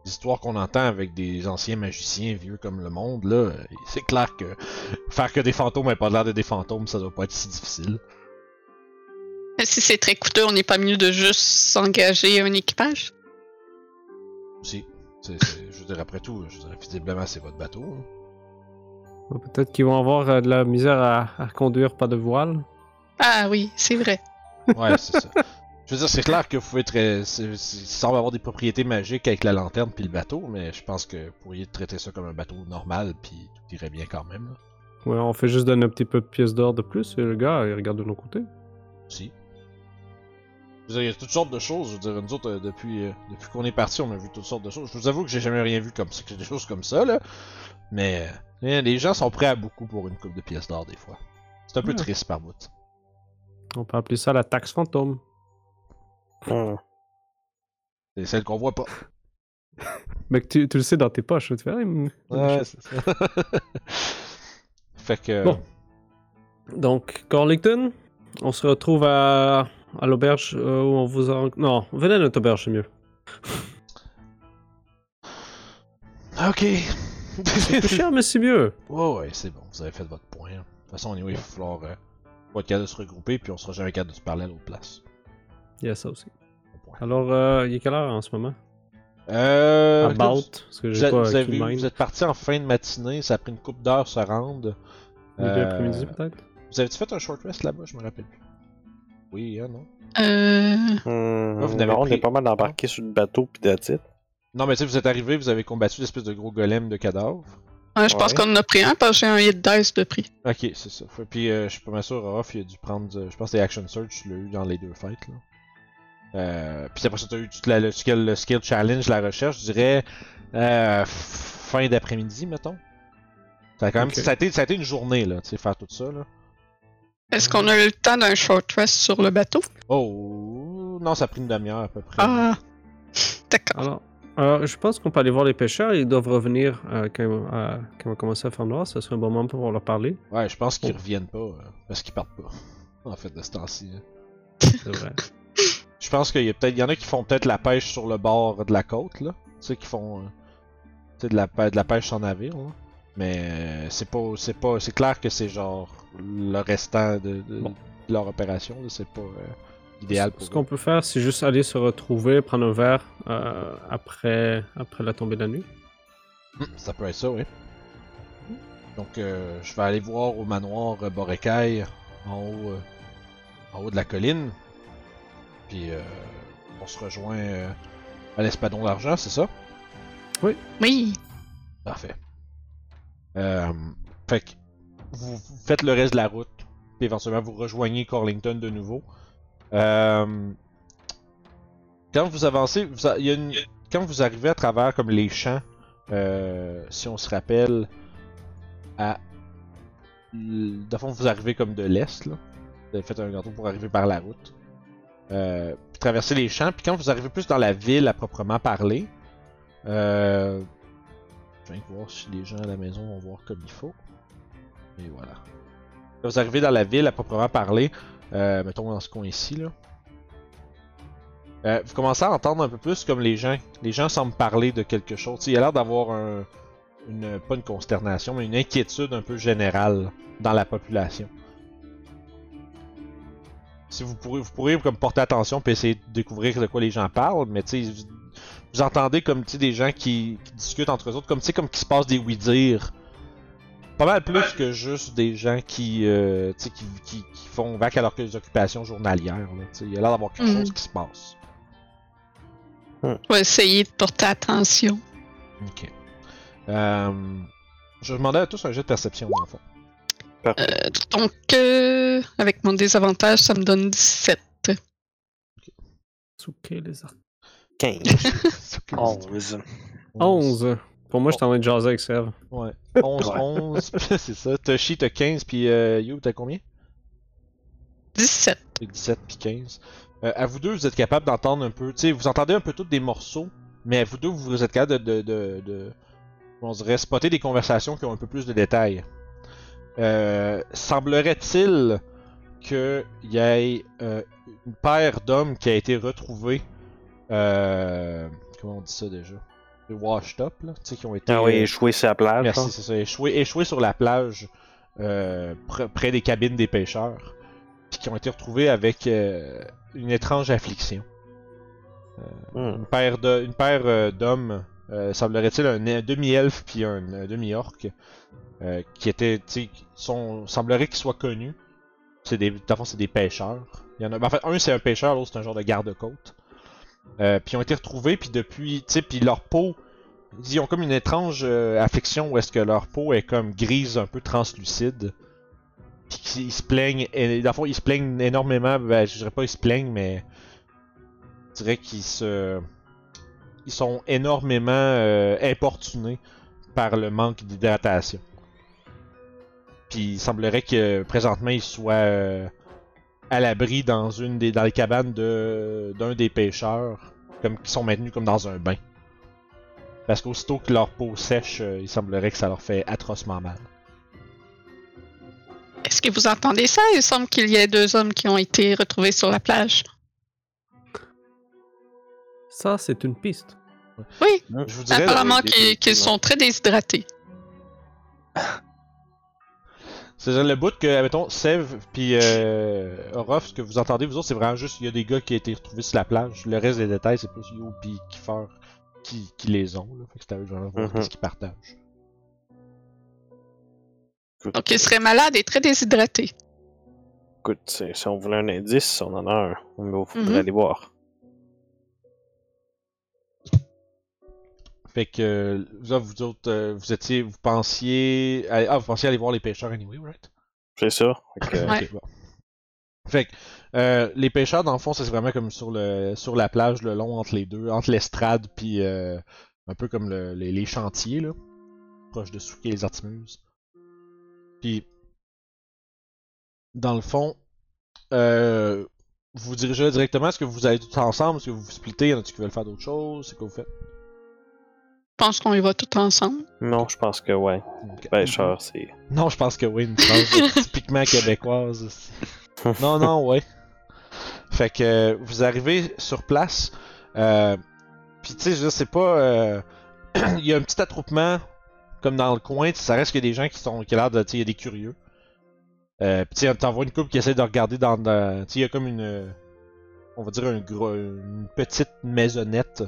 l'histoire qu'on entend avec des anciens magiciens vieux comme le monde là, c'est clair que faire que des fantômes et pas l'air de des fantômes, ça doit pas être si difficile. si c'est très coûteux, on n'est pas mieux de juste s'engager un équipage? C'est- je veux dire après tout, je veux dire visiblement c'est votre bateau. hein. Peut-être qu'ils vont avoir euh, de la misère à, à conduire pas de voile. Ah oui, c'est vrai. Ouais, c'est ça. Je veux dire, c'est clair que vous pouvez très. avoir des propriétés magiques avec la lanterne puis le bateau, mais je pense que vous pourriez traiter ça comme un bateau normal puis tout irait bien quand même. là. Ouais, on fait juste donner un petit peu de pièces d'or de plus et le gars, il regarde de nos côtés. Si. Je veux dire, il y a toutes sortes de choses. Je veux dire, nous autres, euh, depuis, euh, depuis qu'on est parti, on a vu toutes sortes de choses. Je vous avoue que j'ai jamais rien vu comme ça, que des choses comme ça, là. Mais euh, les gens sont prêts à beaucoup pour une coupe de pièces d'or, des fois. C'est un peu triste par bout. On peut appeler ça la taxe fantôme. C'est celle qu'on voit pas. Mais que tu, tu le sais dans tes poches, tu fais. Ah, Ouais, c'est ça. fait que. Bon. Donc, Carlington, on se retrouve à, à l'auberge euh, où on vous a. Non, venez à notre auberge, c'est mieux. Ok. C'est plus cher, mais c'est mieux. Ouais, ouais, c'est bon, vous avez fait votre point. hein. De toute façon, anyway, il va falloir euh, pas être capable de se regrouper, puis on sera jamais capable de se parler à l'autre place. Il y a ça aussi. Point. Alors, euh, il est quelle heure en ce moment? Euh. About. vous- Parce que j'ai êtes- pas vous avez- vous êtes parti en fin de matinée, ça a pris une coupe d'heures se rendre. Milieu Euh, après-midi, peut-être? Vous avez-tu fait un short rest là-bas? Je me rappelle plus. Oui, hein, non? Euh, Hmm, Là, vous pris- on est pas mal embarqué sur le bateau it. Non, mais tu sais, vous êtes arrivé, vous avez combattu l'espèce de gros golem de cadavres. ouais, je pense Ouais. qu'on en a pris un parce que j'ai un hit dice de prix. Ok, c'est ça. Puis euh, je suis pas mal sûr, Orof, il a dû prendre. euh, je pense que des Action Search, tu l'as eu dans les deux fights. Là. Euh, puis après ça, t'as eu tout la- le, skill, le skill challenge, la recherche, je dirais euh, fin d'après-midi, mettons. Ça a quand même, ça, a été, ça a été une journée, là, tu sais, faire tout ça, là. Est-ce qu'on a eu le temps d'un short rest sur le bateau? Oh, non, ça a pris une demi-heure à peu près. Ah, d'accord. Alors, alors, je pense qu'on peut aller voir les pêcheurs. Ils doivent revenir euh, quand, euh, quand on va commencer à faire noir. Ça serait un bon moment pour leur parler. Ouais, je pense qu'ils Oh. reviennent pas, euh, parce qu'ils partent pas. En fait, de ce temps-ci. hein. C'est vrai. Je pense qu'il y a peut-être, il y en a qui font peut-être la pêche sur le bord de la côte, là. Tu sais, qui font, euh, tu sais, de la, de la pêche sans navire, là. Mais euh, c'est pas, c'est pas, c'est clair que c'est genre le restant de, de- Bon. de leur opération, là. C'est pas euh, idéal pour Ce qu'on peut faire, c'est juste aller se retrouver, prendre un verre euh, après, après la tombée de la nuit. Hmm, Ça peut être ça, oui. Donc, euh, je vais aller voir au manoir Borekai, en haut, euh, en haut de la colline. Puis, euh, on se rejoint euh, à l'espadon d'argent, c'est ça? Oui. Parfait. Euh, fait que vous, faites le reste de la route. Puis éventuellement, vous rejoignez Corlington de nouveau. Euh, quand vous avancez, vous a- il y a une- quand vous arrivez à travers comme les champs, euh, si on se rappelle, à de fond, vous arrivez comme de l'est là. Vous avez fait un gâteau pour arriver par la route. Euh, puis traverser les champs. Puis quand vous arrivez plus dans la ville à proprement parler, euh, je viens de voir si les gens à la maison vont voir comme il faut. Et voilà. Là, vous arrivez dans la ville à proprement parler, euh, mettons dans ce coin ici là. Euh, vous commencez à entendre un peu plus comme les gens. Les gens semblent parler de quelque chose. Il y a l'air d'avoir un, une, pas une consternation, mais une inquiétude un peu générale dans la population. Si vous pourrez, vous pourrez comme porter attention puis essayer de découvrir de quoi les gens parlent, mais tu sais, vous, entendez comme tu sais, des gens qui, qui discutent entre eux autres, comme tu sais, comme qui se passent des oui-dire. Pas mal plus que juste des gens qui, euh, tu sais, qui, qui, qui font vac à leurs occupations journalières. Là, tu sais. il y a l'air d'avoir quelque Mhm. chose qui se passe. On va essayer de porter attention. Ok. Euh, je demandais à tous un jet de perception, fond. Parfait. Euh, donc, euh, avec mon désavantage, ça me donne 17. Souké, les arcs. 15. 11. 11. Pour moi, je t'en train de jaser avec Serve. Ouais. 11, 11, c'est ça. Toshi, t'as 15, puis euh, You, t'as combien? 17. T'as 17 puis 15. Euh, à vous deux, vous êtes capable d'entendre un peu. Tu sais, vous entendez un peu tous des morceaux, mais à vous deux, vous êtes capable de. de, de, de on dirait spotter des conversations qui ont un peu plus de détails. Euh, Semblerait-il qu'il y ait euh, une paire d'hommes qui a été retrouvée. Euh, comment on dit ça déjà? Washed up, là. Tu sais, qui ont été. Ah oui, euh, échoué sur la plage. Merci, c'est ça. Échoué, échoué sur la plage pr- près des cabines des pêcheurs. Puis qui ont été retrouvés avec une étrange affliction. Hmm. Une paire d'hommes, euh, semblerait-il un, demi-elfe puis un, demi-orc, euh, qui étaient, tu sais, semblerait qu'ils soient connus, c'est des, c'est des pêcheurs. Il y en a, ben, en fait, un c'est un pêcheur, l'autre c'est un genre de garde-côte. Euh, puis ils ont été retrouvés, puis depuis, tu sais, puis leur peau, ils ont comme une étrange affection où est-ce que leur peau est comme grise, un peu translucide. Puis ils se plaignent, et, dans ils se plaignent énormément, ben, je dirais pas ils se plaignent, mais je dirais qu'ils se, ils sont énormément euh, importunés par le manque d'hydratation. Puis il semblerait que présentement ils soient euh, à l'abri dans une des dans les cabanes de d'un des pêcheurs, comme qui sont maintenus comme dans un bain. Parce qu'aussitôt que leur peau sèche, euh, il semblerait que ça leur fait atrocement mal. Est-ce que vous entendez ça? Il semble qu'il y ait deux hommes qui ont été retrouvés sur la plage. Ça, c'est une piste. Oui, Je vous dirais, apparemment qu'ils qu'ils sont très déshydratés. c'est le bout que, mettons, Sev puis euh, Orof, ce que vous entendez, vous autres, c'est vraiment juste, il y a des gars qui ont été retrouvés sur la plage. Le reste des détails, c'est plus Yo puis Kiefer qui, qui les ont. Là. Fait que c'est à eux de voir Mhm. ce qu'ils partagent. Écoute, Donc ils seraient malades et très déshydratés. écoute, c'est- si on voulait un indice, on en a un. Mais il faudrait Mhm. aller voir. Fait que, vous, autres, vous autres, euh, vous étiez, vous pensiez, ah, vous pensiez aller voir les pêcheurs anyway, right? C'est ça. Fait que, Ouais. Ok, bon. Fait que, euh, les pêcheurs, dans le fond, c'est vraiment comme sur le sur la plage, le long entre les deux, entre l'estrade puis euh, un peu comme le- les, les chantiers, là, proche de Souquet et les Artimuses. Puis, dans le fond, euh, vous vous dirigez directement, est-ce que vous allez tous ensemble, est-ce que vous vous splittez, y en a qui veulent faire d'autres choses, c'est quoi vous faites? Je pense qu'on y va tout ensemble? Non, je pense que ouais. Pêcheur, c'est. Non, je pense que oui, une phrase typiquement québécoise. aussi. Non, non, ouais. Fait que euh, vous arrivez sur place, euh, puis tu sais, je c'est pas. euh, Il y a un petit attroupement comme dans le coin, tu sais, ça reste que des gens qui sont qui a l'air de, tu sais, il y a des curieux. Euh, puis tu sais, t'en vois une couple qui essaie de regarder dans, dans- tu sais, il y a comme une, on va dire un gros, une petite maisonnette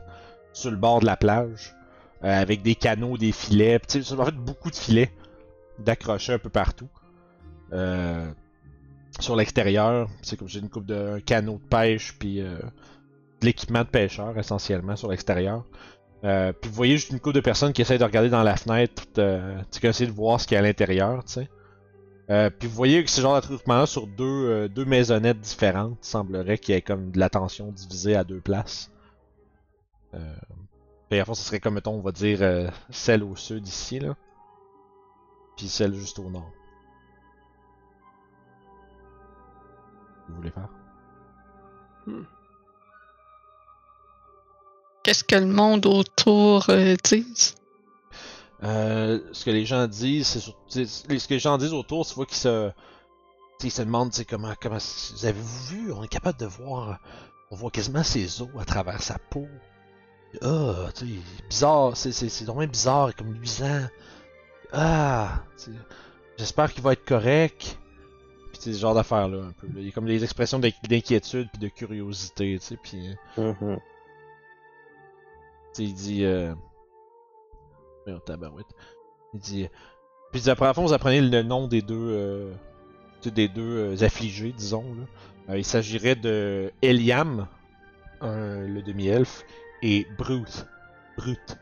sur le bord de la plage, avec des canaux, des filets, sais, en fait beaucoup de filets d'accrocher un peu partout. Euh, sur l'extérieur, c'est comme j'ai une coupe de un canot de pêche puis euh, de l'équipement de pêcheur essentiellement sur l'extérieur. Euh, puis vous voyez juste une couple de personnes qui essayent de regarder dans la fenêtre, euh, qui essaient de voir ce qu'il y a à l'intérieur, tu sais. Euh, puis vous voyez que ce genre d'attroupement-là sur deux, euh, deux maisonnettes différentes, il semblerait qu'il y ait comme de l'attention divisée à deux places. Puis à fond, ce serait comme, mettons, on va dire euh, celle au sud ici, là. Puis celle juste au nord. Vous voulez faire? Qu'est-ce que le monde autour euh, dit? Euh, ce que les gens disent, c'est sur- tu sais, ce que les gens disent autour, c'est qu'ils se, ils se demandent, comment, comment, vous avez-vous vu, on est capable de voir, on voit quasiment ses os à travers sa peau. Ah, tu sais, bizarre, c'est, c'est, c'est vraiment bizarre, comme luisant. Ah, j'espère qu'il va être correct. Puis c'est ce genre d'affaires là un peu. là. Il y a comme des expressions d'inqui- d'inquiétude puis de curiosité, tu sais, puis. Tu sais, il dit. Euh... Voyons, tabarouette. Il dit. Puis après, à fond, vous apprenez le nom des deux. Euh... des deux euh, affligés, disons. Là. Euh, il s'agirait de Eliam, un- le demi-elfe, et Brute. Brute.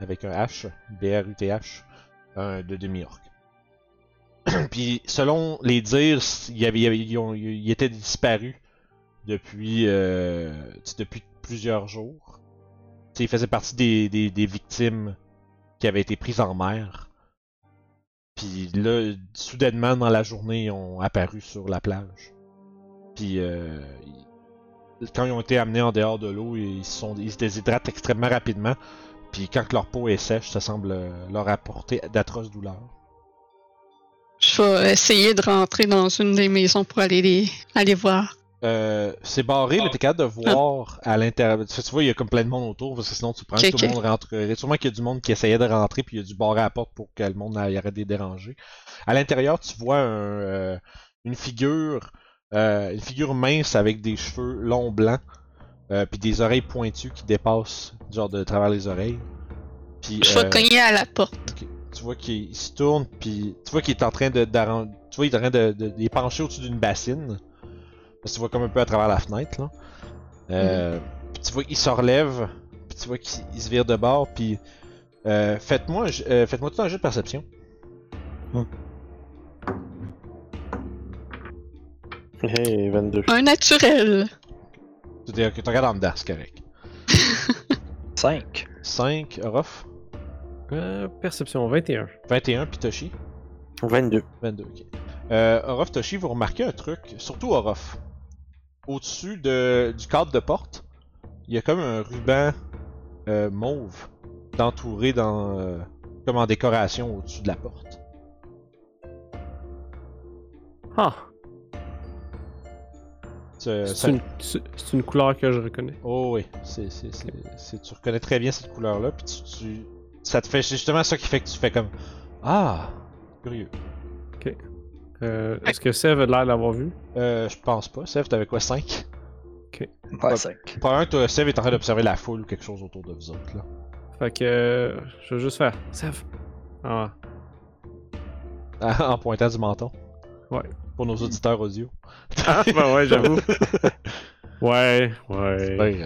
Avec un H. B-R-U-T-H. Un de demi-orc. Puis, selon les dires, il y avait, il y avait- ils, ont- ils étaient disparus depuis, euh, depuis plusieurs jours. Tu sais, il faisait partie des, des, des victimes qui avaient été prises en mer. Puis là, soudainement dans la journée, ils ont apparu sur la plage. Puis euh, ils- quand ils ont été amenés en dehors de l'eau, ils, se sont, ils se déshydratent extrêmement rapidement. Puis quand leur peau est sèche, ça semble euh, leur apporter d'atroces douleurs. Je vais essayer de rentrer dans une des maisons pour aller les aller voir. Euh, c'est barré, mais t'es capable de voir à l'intérieur. Tu vois, il y a comme plein de monde autour, parce que sinon tu prends tout le ok. monde rentrerait. Sûrement qu'il y a du monde qui essayait de rentrer, puis il y a du barré à la porte pour que le monde arrête de les déranger. À l'intérieur, tu vois un, euh, une figure, euh, une figure mince avec des cheveux longs blancs, euh, puis des oreilles pointues qui dépassent, genre de travers les oreilles. Puis, Je vais euh, cogner à la porte. tu vois qu'il il se tourne, puis tu vois qu'il est en train de, tu vois, il est en train de, de, penché au-dessus d'une bassine. Parce que tu vois comme un peu à travers la fenêtre, là. Euh, puis tu vois qu'il se relève, puis tu vois qu'il il se vire de bord, puis euh, faites-moi, euh, faites-moi tout un jeu de perception. Hey, 22. Un naturel. C'est-à-dire que tu regardes en dedans, c'est correct. 5. 5, Orof? Euh, perception 21. 21, puis Toshi? 22. 22, ok. Euh, Orof, Toshi, vous remarquez un truc, surtout Orof. Au-dessus de, du cadre de porte, il y a comme un ruban euh, mauve d'entouré dans, euh, comme en décoration au-dessus de la porte. Ah, c'est ça- une, c'est- une couleur que je reconnais. Oh oui, c'est, tu reconnais très bien cette couleur-là, puis tu, tu- ça te fait, c'est justement ça qui fait que tu fais comme Ah, curieux. Euh, Est-ce que Sev a l'air d'avoir vu? Euh, je pense pas. Sev, t'avais quoi, 5 Ouais, 5. Probablement que toi, Sev est en train d'observer la foule ou quelque chose autour de vous autres, là. Fait que euh, je vais juste faire Sev. Ah, en pointant du menton. Ouais. Pour nos auditeurs audio. ah ben ouais, j'avoue. ouais, ouais.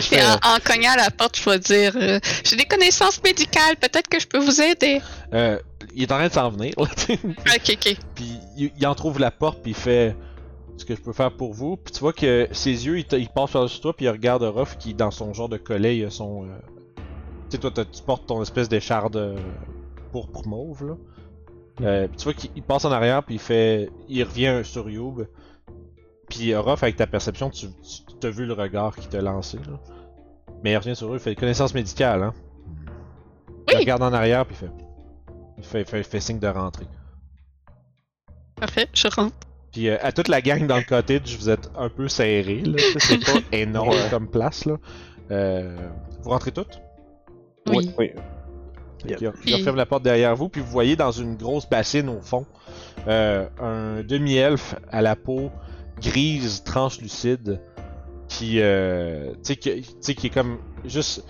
C'est en, en cognant à la porte, je vais dire euh, J'ai des connaissances médicales, peut-être que je peux vous aider. euh, il est en train de s'en venir, là. Ok, ok. Puis il, il en trouve la porte, puis il fait ce que je peux faire pour vous. Puis tu vois que ses yeux, il, il passe par-dessus toi, puis il regarde Ruff qui, dans son genre de collet, il a son. euh, Tu sais, toi, t'as- tu portes ton espèce d'écharde euh, pourpre mauve, là. Euh, tu vois qu'il il passe en arrière, puis il fait. Il revient sur Youb. Puis Ruff, avec ta perception, tu tu as vu le regard qu'il t'a lancé, là. Mais il revient sur eux, il fait connaissance médicale, hein. Il regarde en arrière, puis il fait. Il fait, fait, signe de rentrer. Parfait, je rentre. Puis euh, à toute la gang dans le cottage, vous êtes un peu serrés, là. C'est pas énorme comme place, là. Euh, vous rentrez toutes? Oui. Oui. Il referme la porte derrière vous, puis vous voyez dans une grosse bassine au fond euh, un demi-elfe à la peau grise translucide qui, euh, qui, qui est comme juste.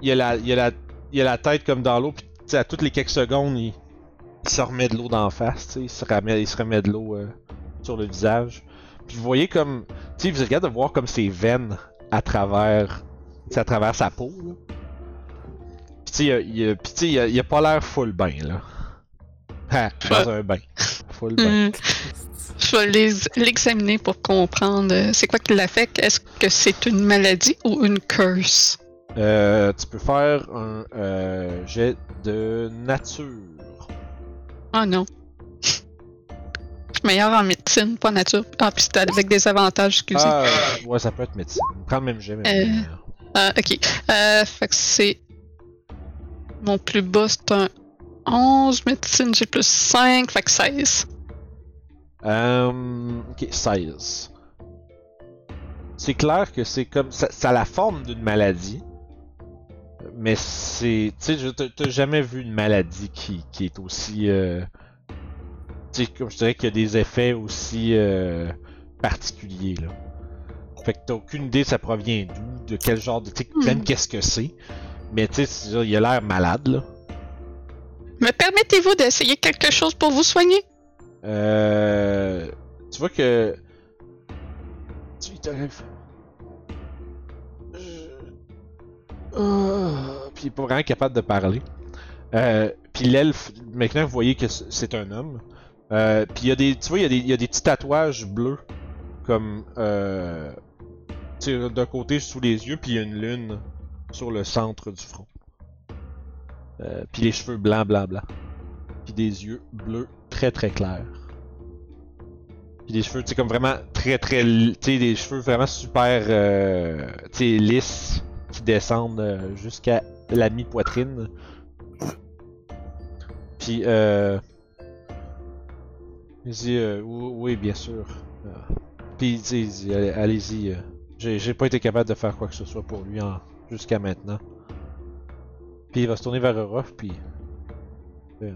Il a la, il a la, il a la tête comme dans l'eau, puis à toutes les quelques secondes, il, il se remet de l'eau d'en face, tu sais, il se remet, il se remet de l'eau euh, sur le visage. Puis vous voyez comme, tu sais, vous regardez de voir comme ses veines à travers, à travers sa peau. Là. Puis tu sais, il a- il il a, il a pas l'air full bain là. Ha, dans un bain. Full bain. Hmm. Je vais les- l'examiner pour comprendre euh, c'est quoi qui l'affecte. Est-ce que c'est une maladie ou une curse? Euh, tu peux faire un euh, jet de nature. Ah non. Je suis meilleur en médecine, pas nature. Ah, puis c'était avec des avantages, excusez. Ah, ouais, ça peut être médecine. Prends le même jet, mais. Euh. Ah, ok. Euh, fait que c'est. Mon plus bas, c'est un 11. Médecine, j'ai plus 5, fait que 16. Euh, ok, 16. C'est clair que c'est comme. Ça, ça a la forme d'une maladie. Mais c'est. Tu sais, je- t'as jamais vu une maladie qui, qui est aussi. euh, tu sais, comme je dirais qu'il y a des effets aussi euh, particuliers, là. Fait que t'as aucune idée ça provient d'où, de quel genre de. Tu sais, Hmm. même qu'est-ce que c'est. Mais tu sais, il a l'air malade, là. Me permettez-vous d'essayer quelque chose pour vous soigner? Euh, tu vois que. Tu il t'arrive. Je- Ah, Puis il est pas vraiment capable de parler. Euh, puis l'elfe, maintenant vous voyez que c'est un homme. Euh, puis il y a des, tu vois, il y, a des, y a des petits tatouages bleus comme euh, d'un côté sous les yeux, puis il y a une lune sur le centre du front. Euh, puis les cheveux blancs, blancs, blancs. Puis des yeux bleus très très clairs. Puis des cheveux, tu sais, comme vraiment très très. Tu sais, des cheveux vraiment super. Euh, tu sais, lisses qui descendent euh, jusqu'à la mi-poitrine. Puis, euh. Il dit, euh, oui, bien sûr. Puis il dit, allez-y. j'ai pas été capable de faire quoi que ce soit pour lui en, jusqu'à maintenant. Puis il va se tourner vers Orof, puis. euh,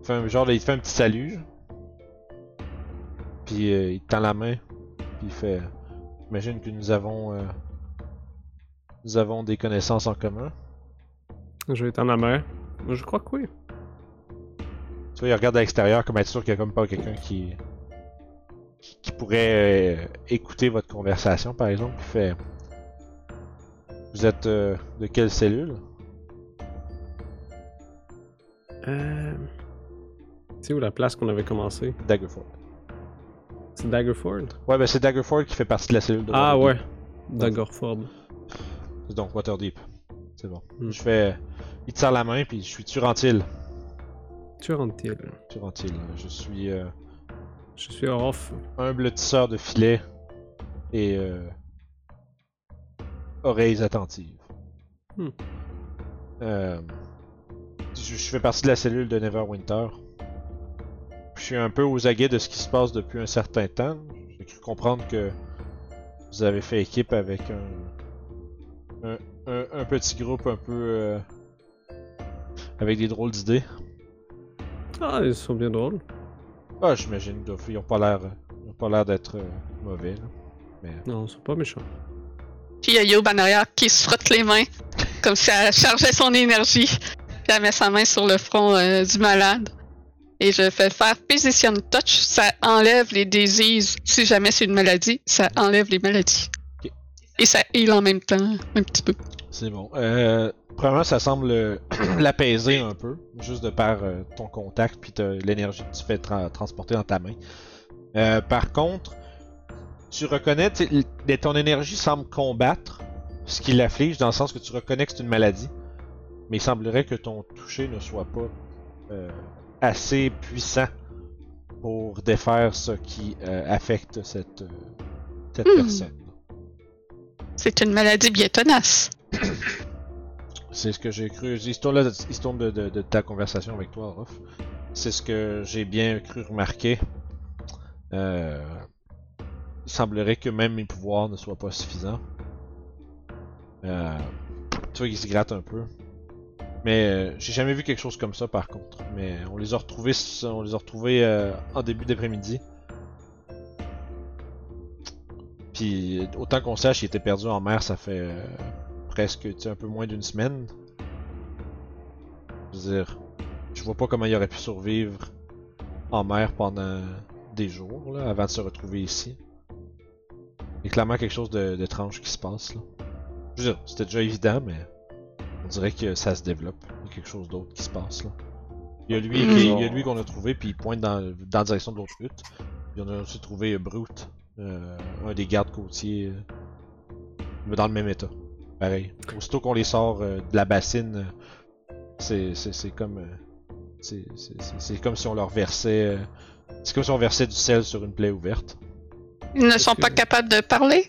il fait un, genre, il fait un petit salut. Puis euh, il te tend la main. Puis il fait. J'imagine que nous avons. euh, nous avons des connaissances en commun. Je vais étendre la main. Je crois que oui. Tu vois, il regarde à l'extérieur comme être sûr qu'il y a comme pas quelqu'un qui. qui pourrait écouter votre conversation, par exemple. Il fait. Vous êtes euh, de quelle cellule? Euh... C'est où la place qu'on avait commencé? Daggerford. C'est Daggerford? Ouais, ben c'est Daggerford qui fait partie de la cellule de Ah Waterdeep. ouais. Daggerford. C'est donc Waterdeep. C'est bon. Hmm. Je fais. Il serre la main, puis je suis Turantil. Tu rentres-t-il? Turantil. Je suis euh, Je suis off. humble tisseur de filets et euh, oreilles attentives. Hmm. Euh, je, je fais partie de la cellule de Neverwinter. Je suis un peu aux aguets de ce qui se passe depuis un certain temps. J'ai cru comprendre que vous avez fait équipe avec un, un, un- un petit groupe un peu euh, avec des drôles d'idées. Ah, ils sont bien drôles. Ah, j'imagine pas l'air, ils ont pas l'air d'être euh, mauvais. là. Mais Non, ils sont pas méchants. Puis il y a Yob en arrière qui se frotte les mains, comme si elle chargeait son énergie. Puis elle met sa main sur le front euh, du malade. Et je fais faire Position Touch, ça enlève les diseases. Si jamais c'est une maladie, ça enlève les maladies. Et ça heal en même temps, un petit peu. C'est bon. Euh, premièrement, ça semble l'apaiser un peu, juste de par euh, ton contact puis l'énergie que tu fais tra- transporter dans ta main. Euh, par contre, tu reconnais, l- ton énergie semble combattre ce qui l'afflige, dans le sens que tu reconnais que c'est une maladie, mais il semblerait que ton toucher ne soit pas euh, assez puissant pour défaire ce qui euh, affecte cette, euh, cette Hmm. personne. C'est une maladie bien tenace. C'est ce que j'ai cru. Histoire, de, de- de ta conversation avec toi, Ruff. C'est ce que j'ai bien cru remarquer. Euh, il semblerait que même mes pouvoirs ne soient pas suffisants. Euh, tu vois qu'il se gratte un peu. Mais euh, j'ai jamais vu quelque chose comme ça par contre. Mais on les a retrouvés, on les a retrouvés euh, en début d'après-midi. Puis autant qu'on sache, il était perdu en mer, ça fait presque un peu moins d'une semaine. Je veux dire, je vois pas comment il aurait pu survivre en mer pendant des jours là, avant de se retrouver ici. Il y a clairement quelque chose d'étrange qui se passe là. Je veux dire, c'était déjà évident, mais on dirait que ça se développe. Il y a quelque chose d'autre qui se passe là. Il y a lui, qu'on a trouvé, puis il pointe dans, dans la direction de l'autre hutte. Puis on a aussi trouvé euh, Brute, euh, un des gardes côtiers, euh, dans le même état. Pareil. Aussitôt qu'on les sort de la bassine, c'est, comme. c'est, comme si on leur versait. c'est comme si on versait du sel sur une plaie ouverte. Ils ne sont que- pas capables de parler?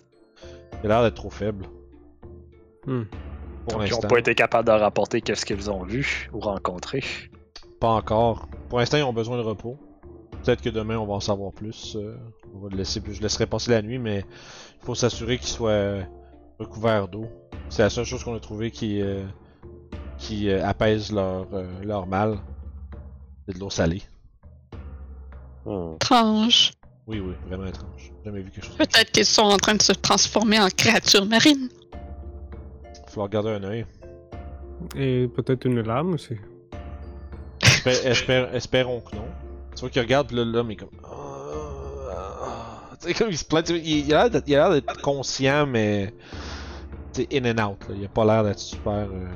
Il a l'air d'être trop faible. Hmm. Pour Donc, ils n'ont pas été capables de rapporter qu'est-ce qu'ils ont vu ou rencontré. Pas encore. Pour l'instant, ils ont besoin de repos. Peut-être que demain, on va en savoir plus. euh, on va le laisser, je laisserai passer la nuit, mais il faut s'assurer qu'ils soient recouverts d'eau. C'est la seule chose qu'on a trouvé qui, euh, qui euh, apaise leur, euh, leur mal. C'est de l'eau salée. Hmm. Étrange. Oui, oui, vraiment étrange. J'ai Jamais vu quelque chose. Peut-être qu'ils sont en train de se transformer en créatures marines. Il va falloir garder un œil. Et peut-être une lame aussi. Espère- espérons que non. Tu vois qu'il regarde, l'homme est comme. Ah, ah. Tu sais, comme il se plaint. Il, a l'air d'être- conscient, mais. Tu sais, in and out. Là. Il a pas l'air d'être super. euh,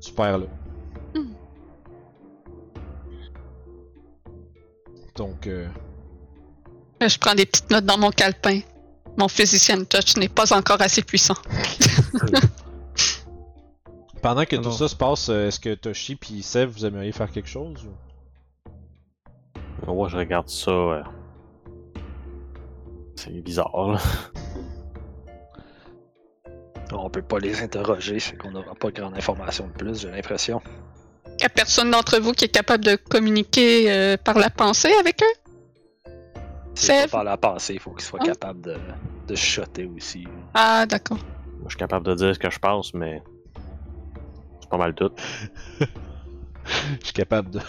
super là. Hmm. Donc, Euh, Je prends des petites notes dans mon calepin. Mon physician touch n'est pas encore assez puissant. pendant que tout ça se passe, euh, est-ce que Toshi puis Sev, vous aimeriez faire quelque chose ou... Moi, je regarde ça. euh, C'est bizarre, là. On peut pas les interroger, c'est qu'on n'aura pas grande information de plus, j'ai l'impression. Il n'y a personne d'entre vous qui est capable de communiquer euh, par la pensée avec eux? C'est pas par la pensée, il faut qu'ils soient Ah. capables de, de chuchoter aussi. Ah, d'accord. Moi, je suis capable de dire ce que je pense, mais. C'est pas mal tout. Je suis capable de.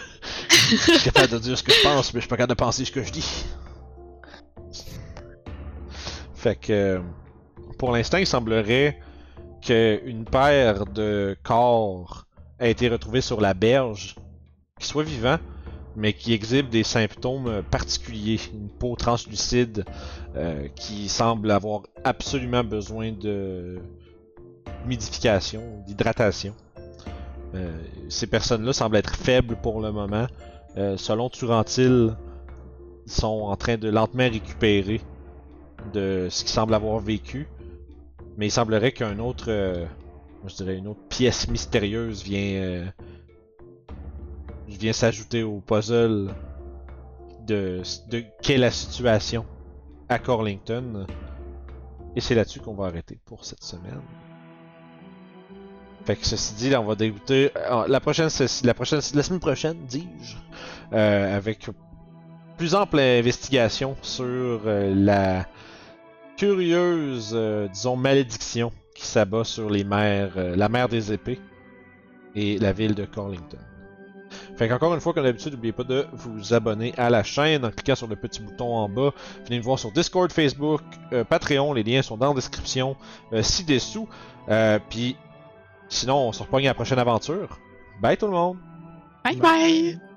Je suis capable de dire ce que je pense, mais je suis pas capable de penser ce que je dis. Fait que. Pour l'instant, il semblerait qu'une paire de corps a été retrouvée sur la berge qui soit vivant, mais qui exhibe des symptômes particuliers. Une peau translucide euh, qui semble avoir absolument besoin de humidification, d'hydratation. Euh, ces personnes-là semblent être faibles pour le moment. Euh, selon Turantil, ils sont en train de lentement récupérer de ce qu'ils semblent avoir vécu. Mais il semblerait qu'un autre, je dirais une autre pièce mystérieuse vient, euh, vient s'ajouter au puzzle de, de qu'est la situation à Corlington. Et c'est là-dessus qu'on va arrêter pour cette semaine. Fait que ceci dit, là, on va débuter euh, la prochaine, la semaine prochaine, dis-je, euh, avec plus ample investigation sur euh, la curieuse, disons, malédiction qui s'abat sur les mers, la mer des épées et la ville de Corlington. Fait qu'encore une fois, comme d'habitude, n'oubliez pas de vous abonner à la chaîne en cliquant sur le petit bouton en bas. Venez me voir sur Discord, Facebook, euh, Patreon, les liens sont dans la description euh, ci-dessous. Euh, Puis sinon, on se repogne à la prochaine aventure. Bye tout le monde! Bye bye!